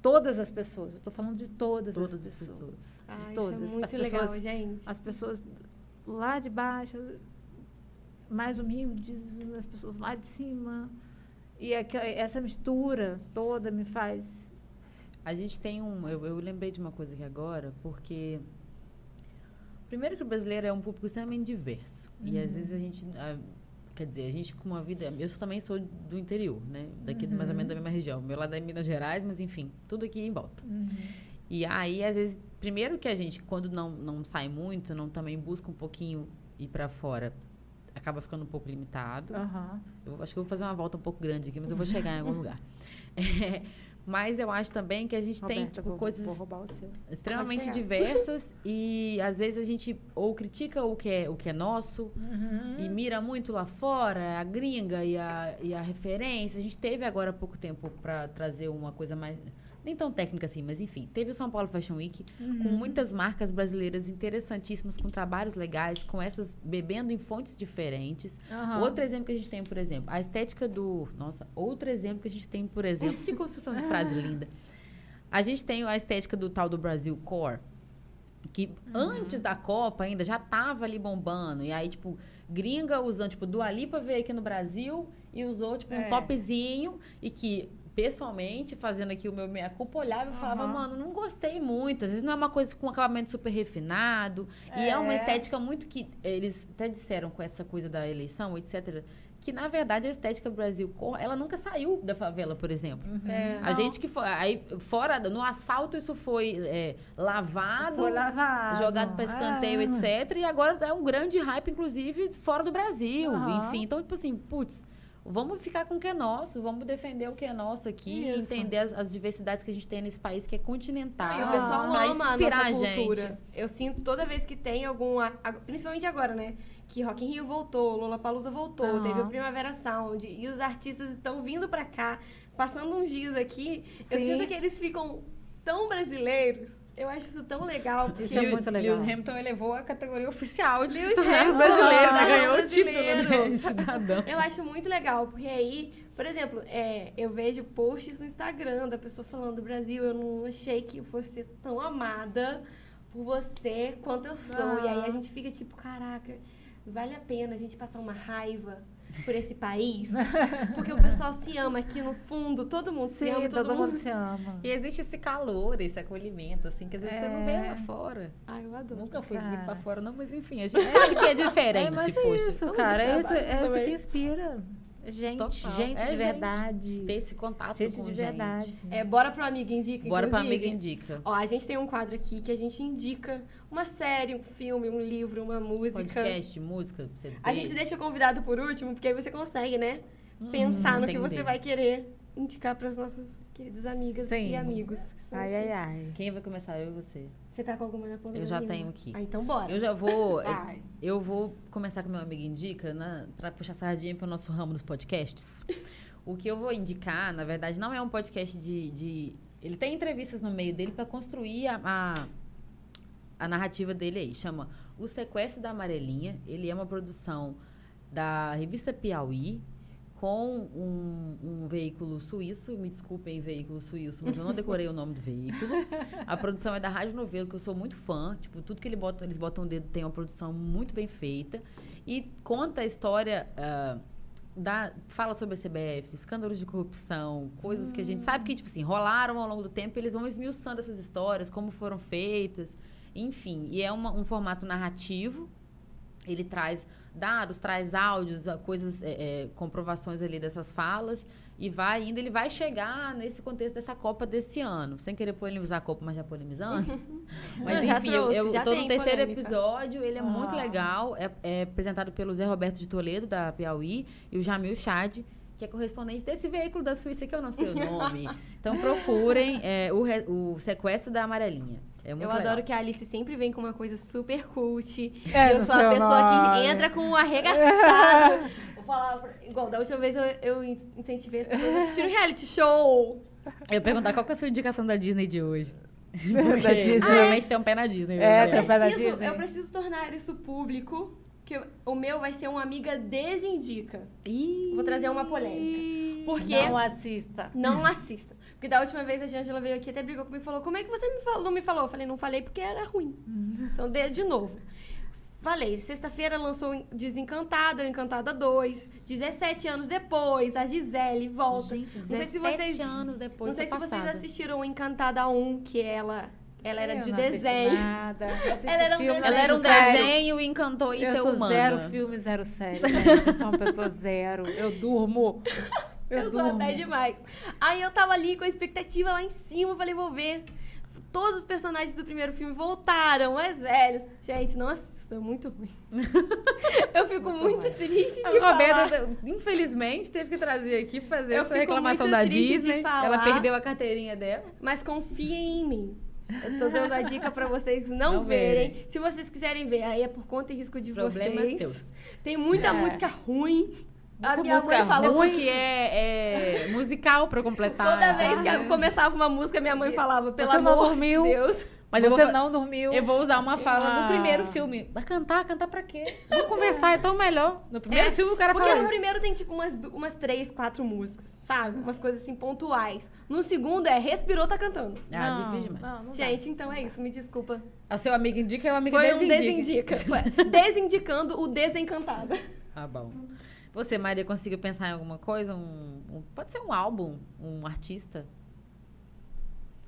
todas as pessoas, eu estou falando de todas, Todas as as pessoas. pessoas. Ah, de isso todas. é muito as legal, pessoas, gente. As pessoas lá de baixo, mais humildes, as pessoas lá de cima. E é essa mistura toda me faz. A gente tem um. Eu, eu lembrei de uma coisa aqui agora, porque. Primeiro que o brasileiro é um público extremamente diverso. E às Uhum. vezes a gente. ah, quer dizer, a gente com uma vida. Eu também sou do interior, né? Daqui Uhum. mais ou menos da mesma região. Meu lado é Minas Gerais, mas enfim, tudo aqui em volta. E aí, às vezes, primeiro que a gente, quando não, não sai muito, não também busca um pouquinho ir pra fora, acaba ficando um pouco limitado. Aham. Eu acho que eu vou fazer uma volta um pouco grande aqui, mas eu vou chegar em algum *laughs* lugar. É, *laughs* *laughs* mas eu acho também que a gente tem tipo, vou, coisas vou extremamente diversas *laughs* e às vezes a gente ou critica o que é, o que é nosso e mira muito lá fora, a gringa e a, e a referência. A gente teve agora há pouco tempo para trazer uma coisa mais. Nem tão técnica assim, mas enfim. Teve o São Paulo Fashion Week com muitas marcas brasileiras interessantíssimas, com trabalhos legais, com essas bebendo em fontes diferentes. Aham. Outro exemplo que a gente tem, por exemplo, a estética do. Nossa, outro exemplo que a gente tem, por exemplo, que construção de frase *laughs* linda. A gente tem a estética do tal do Brasil Core, que antes da Copa ainda já tava ali bombando. E aí, tipo, gringa usando, tipo, Dua Lipa veio aqui no Brasil e usou, tipo, um É. topzinho e que. Pessoalmente, fazendo aqui o meu meia culpa, olhava e falava, Aham. mano, não gostei muito. Às vezes não é uma coisa com acabamento super refinado. E é uma É. estética muito que. Eles até disseram com essa coisa da eleição, etc. Que, na verdade, a estética do Brasil, ela nunca saiu da favela, por exemplo. É. A gente que foi. Aí, fora, no asfalto, isso foi é, lavado, Foi lavado. jogado para escanteio, É. etc. E agora é um grande hype, inclusive, fora do Brasil. Aham. Enfim, então, tipo assim, putz, Vamos ficar com o que é nosso, vamos defender o que é nosso aqui, Isso. entender as, as diversidades que a gente tem nesse país que é continental. E o pessoal pra ama a inspirar nossa a cultura. gente. Eu sinto toda vez que tem algum. Principalmente agora, né? Que Rock in Rio voltou, Lollapalooza voltou, Aham. teve o Primavera Sound. E os artistas estão vindo pra cá, passando uns dias aqui. Eu Sim. sinto que eles ficam tão brasileiros. Eu acho isso tão legal. Porque Isso é muito legal. Lewis Hamilton elevou a categoria oficial de Lewis cidadão Hamilton, brasileiro, né? Ganhou o título né, de cidadão. Eu acho muito legal, porque aí, por exemplo, é, eu vejo posts no Instagram da pessoa falando do Brasil, eu não achei que eu fosse ser tão amada por você quanto eu sou. E aí a Ah. gente fica tipo, caraca, vale a pena a gente passar uma raiva por esse país? *laughs* Porque o pessoal se ama aqui no fundo, todo mundo se Sim, ama, todo, mundo se ama. E existe esse calor, esse acolhimento, assim, que às vezes você não vê É. lá fora. Ai, eu adoro. Nunca fui Cara. muito pra fora, não, mas enfim, a *laughs* gente sabe que é diferente, É, mas poxa. é isso, Vamos cara. É isso, é isso que inspira. Gente, Total. gente É de gente. verdade. Ter esse contato Gente com de gente. verdade. É, bora pro Amiga Indica, Bora inclusive. amiga indica. Ó, a gente tem um quadro aqui que a gente indica uma série, um filme, um livro, uma música. Podcast, música, CD. A gente deixa o convidado por último, porque aí você consegue, né? Pensar no que Hum, você vai querer indicar para as nossas queridas amigas Sim. e amigos. Ai, ai, ai. Quem vai começar? Eu ou você? Você tá com alguma na ponta Eu já tenho aqui. Ah, então bora. Eu já vou. Eu vou começar com meu amigo indica na, pra puxar sardinha pro nosso ramo dos podcasts. O que eu vou indicar, na verdade, não é um podcast de. de- ele tem entrevistas no meio dele pra construir a, a, a narrativa dele aí. Chama O Sequestro da Amarelinha. Ele é uma produção da revista Piauí com um, um veículo suíço. Me desculpem, veículo suíço, mas eu não decorei o nome do veículo. A produção é da Rádio Novelo, que eu sou muito fã. Tipo, tudo que ele bota, eles botam o dedo tem uma produção muito bem feita. E conta a história. ah, da, fala sobre a CBF, escândalos de corrupção, coisas que a gente sabe que, tipo assim, rolaram ao longo do tempo, eles vão esmiuçando essas histórias, como foram feitas, enfim. E é uma- um formato narrativo. Ele traz dados, traz áudios, coisas, é, é, comprovações ali dessas falas. E vai indo, ele vai chegar nesse contexto dessa Copa desse ano. Sem querer polemizar a Copa, mas já polemizando. *laughs* mas Já enfim, eu, trouxe, eu já tô no terceiro polêmica. episódio, ele é muito Ah. legal. É, é apresentado pelo Zé Roberto de Toledo, da Piauí, e o Jamil Chad, que é correspondente desse veículo da Suíça, que eu não sei o nome. Então procurem é, o, re- o Sequestro da Amarelinha. É muito Eu legal. adoro que a Alice sempre vem com uma coisa super cult. É, eu sou a pessoa que nome. entra com um *laughs* arregaçado. Vou falar, igual, da última vez eu, eu incentivei as pessoas a assistir um reality show. Eu ia perguntar qual que é a sua indicação da Disney de hoje. *laughs* Da Disney. Normalmente tem um pé na Disney. É, né? tem um pé na Disney. eu preciso tornar isso público. Que o meu vai ser uma amiga desindica. Ih. Vou trazer uma polêmica. Porque Não assista. não assista. Porque da última vez a Jângela veio aqui até brigou comigo e falou: Como é que você me falou, não me falou? Eu falei: Não falei porque era ruim. Então, de, de novo. Falei, sexta-feira lançou Desencantada, Encantada 2. 17 anos depois, a Gisele volta. Gente, não sei se 17 vocês, anos depois não sei se tô vocês passada. assistiram Encantada 1, que ela, ela era Eu de desenho. Nada. *laughs* Ela era um filme, desenho. Ela era um desenho e encantou e Eu ser sou humana. zero filme, zero série. Eu sou uma pessoa zero. Eu durmo. *laughs* Eu, Eu sou durmo. até demais. Aí eu tava ali com a expectativa lá em cima, falei, vou ver. Todos os personagens do primeiro filme voltaram, mais velhos. Gente, não assista, é muito ruim. *laughs* eu fico Muito muito triste de A falar. Roberta, infelizmente, teve que trazer aqui fazer Eu essa reclamação da Disney. Ela perdeu a carteirinha dela. Mas confiem em mim. Eu tô dando a dica pra vocês não, Não verem. verem. Se vocês quiserem ver, aí é por conta e risco de Problemas vocês. seus. Tem muita É. música ruim. a Muita minha música mãe falou ruim, que é, é musical pra completar. Toda vez que Ah. eu começava uma música, minha mãe falava, pelo Você não amor dormiu? de Deus. Mas eu Você vou, não dormiu. eu vou usar uma fala Ah. do primeiro filme. Vai cantar? Cantar pra quê? Vamos conversar, é tão melhor. No primeiro É, filme o cara Porque fala no isso. primeiro tem tipo umas, umas três, quatro músicas, sabe? Umas coisas assim pontuais. No segundo é respirou, tá cantando. Ah, Não, difícil demais. Não, não dá. Gente, então é isso, me desculpa. A seu amigo indica e o amigo Foi um desindica. desindica. *laughs* Foi desindicando o desencantada. Ah, bom. Você, Maria, conseguiu pensar em alguma coisa? Um, um- pode ser um álbum, um artista?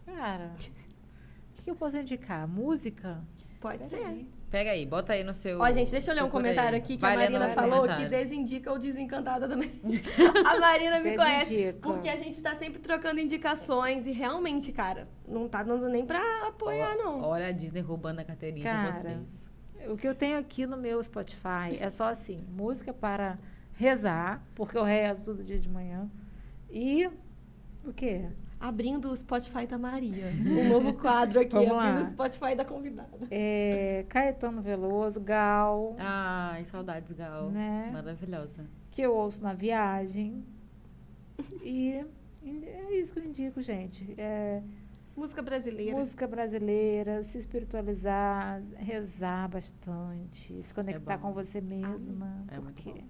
Cara, o que, que eu posso indicar? Música? Pode ser. Pega aí, bota aí no seu. Ó, gente, deixa eu ler um comentário aí. aqui que Vai a Marina falou que desindica o desencantada também. *laughs* a Marina me conhece. Porque a gente tá sempre trocando indicações e realmente, cara, não tá dando nem pra apoiar, não. Olha a Disney roubando a carteirinha Cara, de vocês. O que eu tenho aqui no meu Spotify é só assim, música para rezar, porque eu rezo todo dia de manhã. E o quê? Abrindo o Spotify da Maria. *laughs* Um novo quadro aqui, Vamos abrindo lá. o Spotify da convidada. É, Caetano Veloso, Gal, Ai, saudades, Gal. Né? Maravilhosa. que eu ouço na viagem. E é isso que eu indico, gente. É, Música brasileira. música brasileira, se espiritualizar, rezar bastante, se conectar bom. com você mesma. É muito porque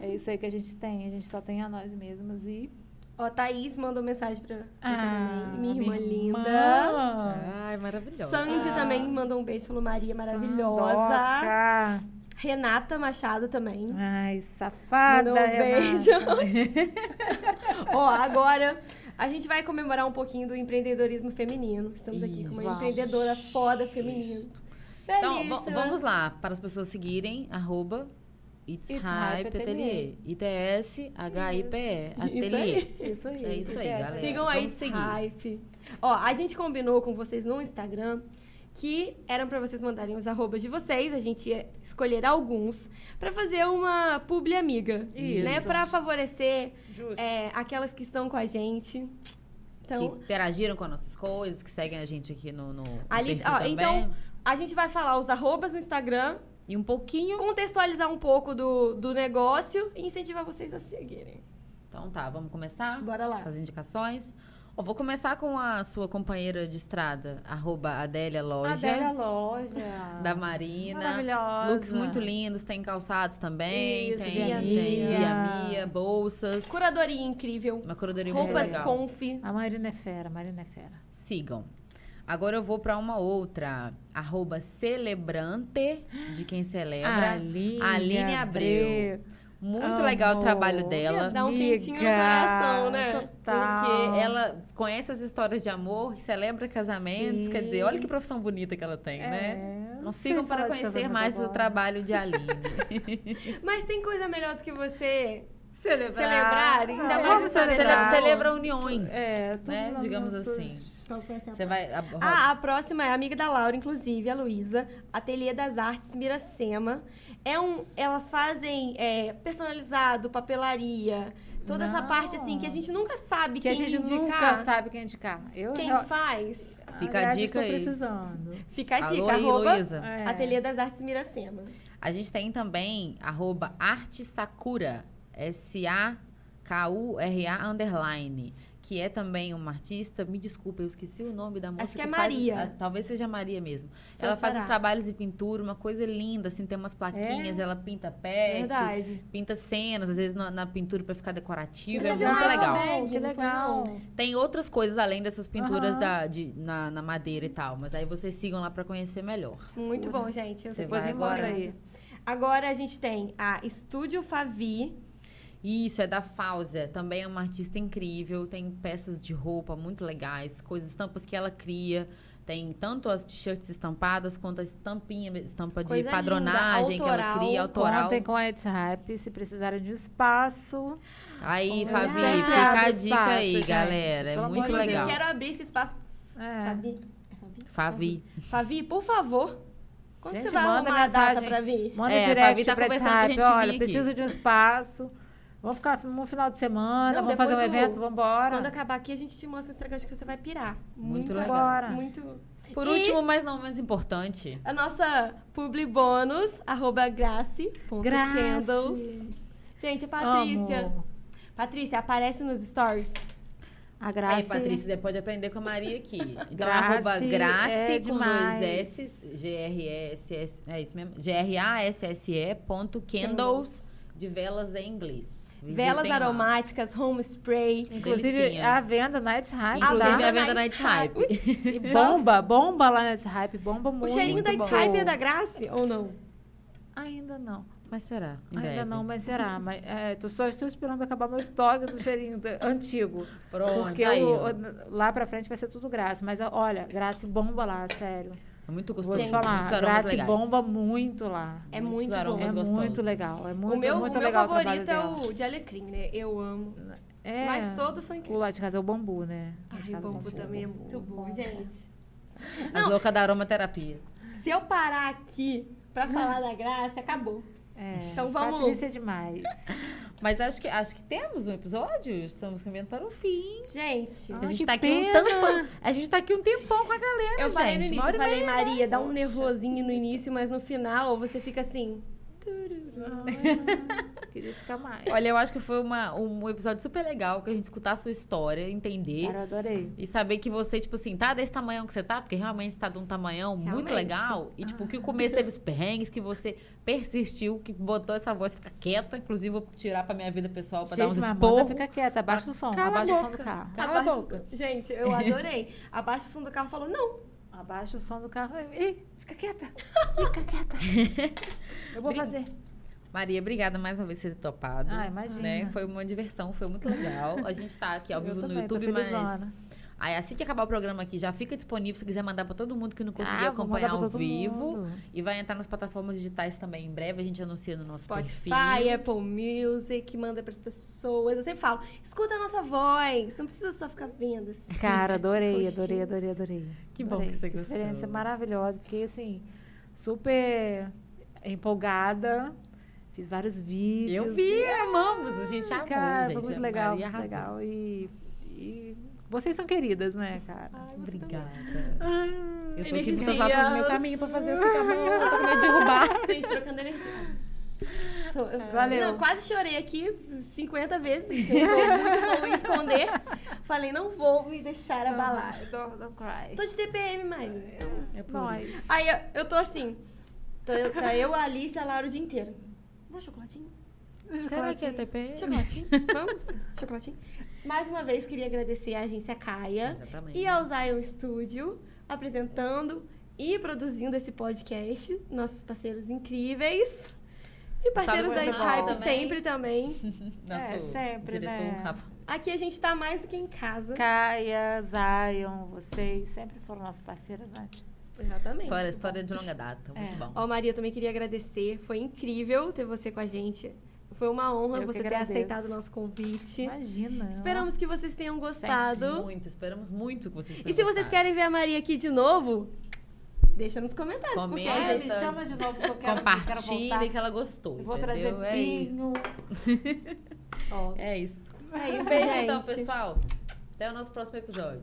é isso aí que a gente tem. A gente só tem a nós mesmas e. Ó, Thaís mandou mensagem pra você Ah, também. Minha irmã linda. irmã. Ai, maravilhosa. Sandy Ah. também mandou um beijo, falou Maria maravilhosa. Sandoca. Renata Machado também. Ai, safada, Mandou um beijo. *laughs* Ó, agora a gente vai comemorar um pouquinho do empreendedorismo feminino. Estamos aqui com uma Isso. empreendedora foda feminina. Então, vamos lá, para as pessoas seguirem, arroba It's, It's Hype Hype Atelier. I-T-S-H-I-P-E. Atelier. Isso aí. É isso aí, Essa. galera. Sigam aí, Vamos seguir. Hype. Ó, a gente combinou com vocês no Instagram que eram pra vocês mandarem os arrobas de vocês. A gente ia escolher alguns pra fazer uma publi amiga. Isso. Né? Pra favorecer é, aquelas que estão com a gente. Então, que interagiram com as nossas coisas, que seguem a gente aqui no, no Ali- perfil ó, também. então- a gente vai falar os arrobas no Instagram, E um pouquinho... contextualizar um pouco do, do negócio e incentivar vocês a seguirem. Então tá, vamos começar? Bora lá. As indicações. Ó, vou começar com a sua companheira de estrada, arroba Adélia Loja. Adélia Loja. Da Marina. Maravilhosa. Looks muito lindos, tem calçados também. Isso, tem, Via tem Mia. Via Mia, bolsas. Curadoria incrível. Uma curadoria muito Roupas legal. conf. A Marina é fera, a Marina é fera. Sigam. Agora eu vou pra uma outra. Arroba Celebrante, de quem celebra. Aline, Aline Abreu. Muito legal o trabalho dela. Dá um Amiga, quentinho no coração, né? Total. Porque ela conhece as histórias de amor, celebra casamentos. Sim. Quer dizer, olha que profissão bonita que ela tem, né? É, Então sei sigam para conhecer mais o trabalho de Aline. *laughs* Mas tem coisa melhor do que você Celebrar. celebrar, ainda Ah, mais vamos essa Celebra, celebrar. celebra uniões. É, tudo né? Nossas- assim. Você vai. a- Ah, a próxima é amiga da Laura, inclusive, a Luísa. Ateliê das Artes Miracema. É um, elas fazem é, personalizado, papelaria, toda essa Não. parte assim que a gente nunca sabe Que a quem gente indicar. nunca sabe quem indicar. Eu Quem real- faz, Fica a aliás, dica estou aí. precisando. fica a Alô dica. aí, arroba. É. Ateliê das Artes Miracema. A gente tem também arroba Arte Sakura, S-A-K-U-R-A underline, que é também uma artista, me desculpa, eu esqueci o nome da moça. Acho que é faz os- Maria. ah, talvez seja Maria mesmo. Ela faz os trabalhos de pintura, uma coisa linda, assim, tem umas plaquinhas, ela pinta pet, Verdade. pinta cenas, às vezes na, na pintura pra ficar decorativo, Você é muito legal. também? Que legal. Tem outras coisas além dessas pinturas Aham. da, de, na, na madeira e tal, mas aí vocês sigam lá pra conhecer melhor. Muito bom, gente. Eu Você vai agora? aí. Agora a gente tem a Estúdio Favi. Isso, é da Fausia. Também é uma artista incrível. Tem peças de roupa muito legais, coisas, estampas que ela cria. Tem tanto as t-shirts estampadas quanto a estampinha, estampa de Coisa padronagem linda, que ela autoral. cria, autoral. Contem com a It's Hype, se precisarem de um espaço. Aí, Eu Fabi, sempre fica a dica espaço, aí, gente. galera. É Pelo muito legal. quero abrir esse espaço. É. Fabi? É Fabi? Favi. Favi, por favor. Quando Gente, você vai manda arrumar a data mensagem. pra vir? Manda É, direct Fabi tá pra vir Olha, aqui. preciso de um espaço. Vamos ficar um final de semana, Não, vamos fazer um o- evento, vamos embora. Quando acabar aqui, a gente te mostra o Instagram que você vai pirar. Muito legal. legal. Bora. Muito. Por E último, mas não menos importante. A nossa publi bônus, arroba grace.candles. Gente, a Patrícia. Amo. Patrícia, aparece nos stories. A Graça. Aí, Patrícia, você pode aprender com a Maria aqui. *laughs* Então, Grace arroba Grace é com demais. dois S, G-R-E-S-S, é isso mesmo? G-R-A-S-S-E ponto Candles de velas em inglês. Visitem Velas lá. aromáticas, home spray. Inclusive, Delicinha. a venda na It's Hype. A Inclusive, venda a venda na It's Hype. *laughs* Bomba, bomba lá na Hype, bomba O muito. cheirinho da It's bom. Hype é da Grace ou não? Ainda não. Mas será? Ainda breve. não, mas será. Mas, é, tô só estou esperando acabar meu estoque do cheirinho da- antigo. Pronto, Porque o- ó. o- lá pra frente vai ser tudo graça. Mas olha, graça bomba lá, sério. É muito Vou gostoso. te falar, muitos aromas graça legais. bomba muito lá. É muito bom. É gostosos. muito legal. É muito, o meu, muito o meu legal favorito o é dela. o de alecrim, né? Eu amo. É, Mas todos são O incríveis. lá de casa é o bambu, né? De Ai, o casa é bambu também é muito bom, gente. As loucas da aromaterapia. Se eu parar aqui pra falar da Graça, acabou. É, Então vamos- Patrícia é demais. *laughs* Mas acho que, acho que temos um episódio. Estamos caminhando para o fim. Gente, a gente que tá aqui um tempão. A gente tá aqui um tempão com a galera, eu gente. falei no início, eu falei. Maria, dá um nervosinho no início, mas no final você fica assim. Ah, *laughs* queria ficar mais. Olha, eu acho que foi uma, um episódio super legal que a gente escutar a sua história, entender. Cara, eu adorei. E saber que você, tipo assim, tá desse tamanhão que você tá, porque realmente tá de um tamanhão muito Realmente. legal. E, tipo, que o começo teve *laughs* os perrengues, que você persistiu, que botou essa voz ficar quieta. Inclusive, vou tirar pra minha vida pessoal pra dar uns Gente, esporros. fica quieta, abaixa o som, abaixa o som do carro. Cala a boca. Gente, eu adorei. Abaixa o som do carro falou, não. Abaixa o som do carro. Ei, fica quieta. Fica quieta. *laughs* Eu vou Brin- fazer. Maria, obrigada mais uma vez por ter topado. Ah, imagina. né? Foi uma diversão, foi muito legal. A gente tá aqui ao Eu vivo no também, YouTube, mas. Aí, assim que acabar o programa aqui, já fica disponível se quiser mandar pra todo mundo que não conseguiu Ah, acompanhar ao vivo. mundo. E vai entrar nas plataformas digitais também em breve. A gente anuncia no nosso Spotify, perfil. Apple Music, manda pras pessoas. Eu sempre falo, escuta a nossa voz. Não precisa só ficar vendo. assim. Cara, adorei, adorei, adorei, adorei. Que bom Adorei. que você gostou. experiência maravilhosa. Fiquei, assim, super empolgada. Fiz vários vídeos. Eu vi, amamos. A gente amou, Cara, gente. foi muito legal, muito legal. E, e vocês são queridas, né, cara? Ai, Obrigada. Ah, Eu tô aqui ela pro meu caminho pra fazer esse caminho. Eu tô com medo de derrubar. *laughs* Gente, trocando energia. Sou- eu- Valeu. Não, quase chorei aqui 50 vezes. Eu sou muito boa em esconder. *laughs* Falei, não vou me deixar abalar. Don't, don't cry. Tô de TPM, Maria. É por Nós. Aí eu, eu tô assim. Tô, tá eu, a Alice e a Laura o dia inteiro. Vamos chocolatinho? Será que é TP? Chocolatinho? Vamos? *laughs* Chocolatinho? Mais uma vez, queria agradecer a agência Caia Exatamente. e ao Zion Studio, apresentando e produzindo esse podcast. Nossos parceiros incríveis. E parceiros da Salve Hype sempre também. *laughs* Nosso É, sempre, diretor, né? Rafa. Aqui a gente tá mais do que em casa. Caia, Zion, vocês sempre foram nossos parceiros, né? Exatamente. História, história de longa data. Muito É. bom. Ó, Maria, eu também queria agradecer. Foi incrível ter você com a gente. Foi uma honra Eu você ter aceitado o nosso convite. Imagina. Esperamos que vocês tenham gostado. Muito, esperamos muito que vocês E tenham se vocês gostado. querem ver a Maria aqui de novo, deixa nos comentários. porque Comenta. a É, gente- chama de novo que eu quero, quero Compartilha voltar. que ela gostou. Eu vou trazer entendeu? É isso. vinho. *laughs* Ó, É isso. é isso, Beijo gente. então, pessoal. Até o nosso próximo episódio.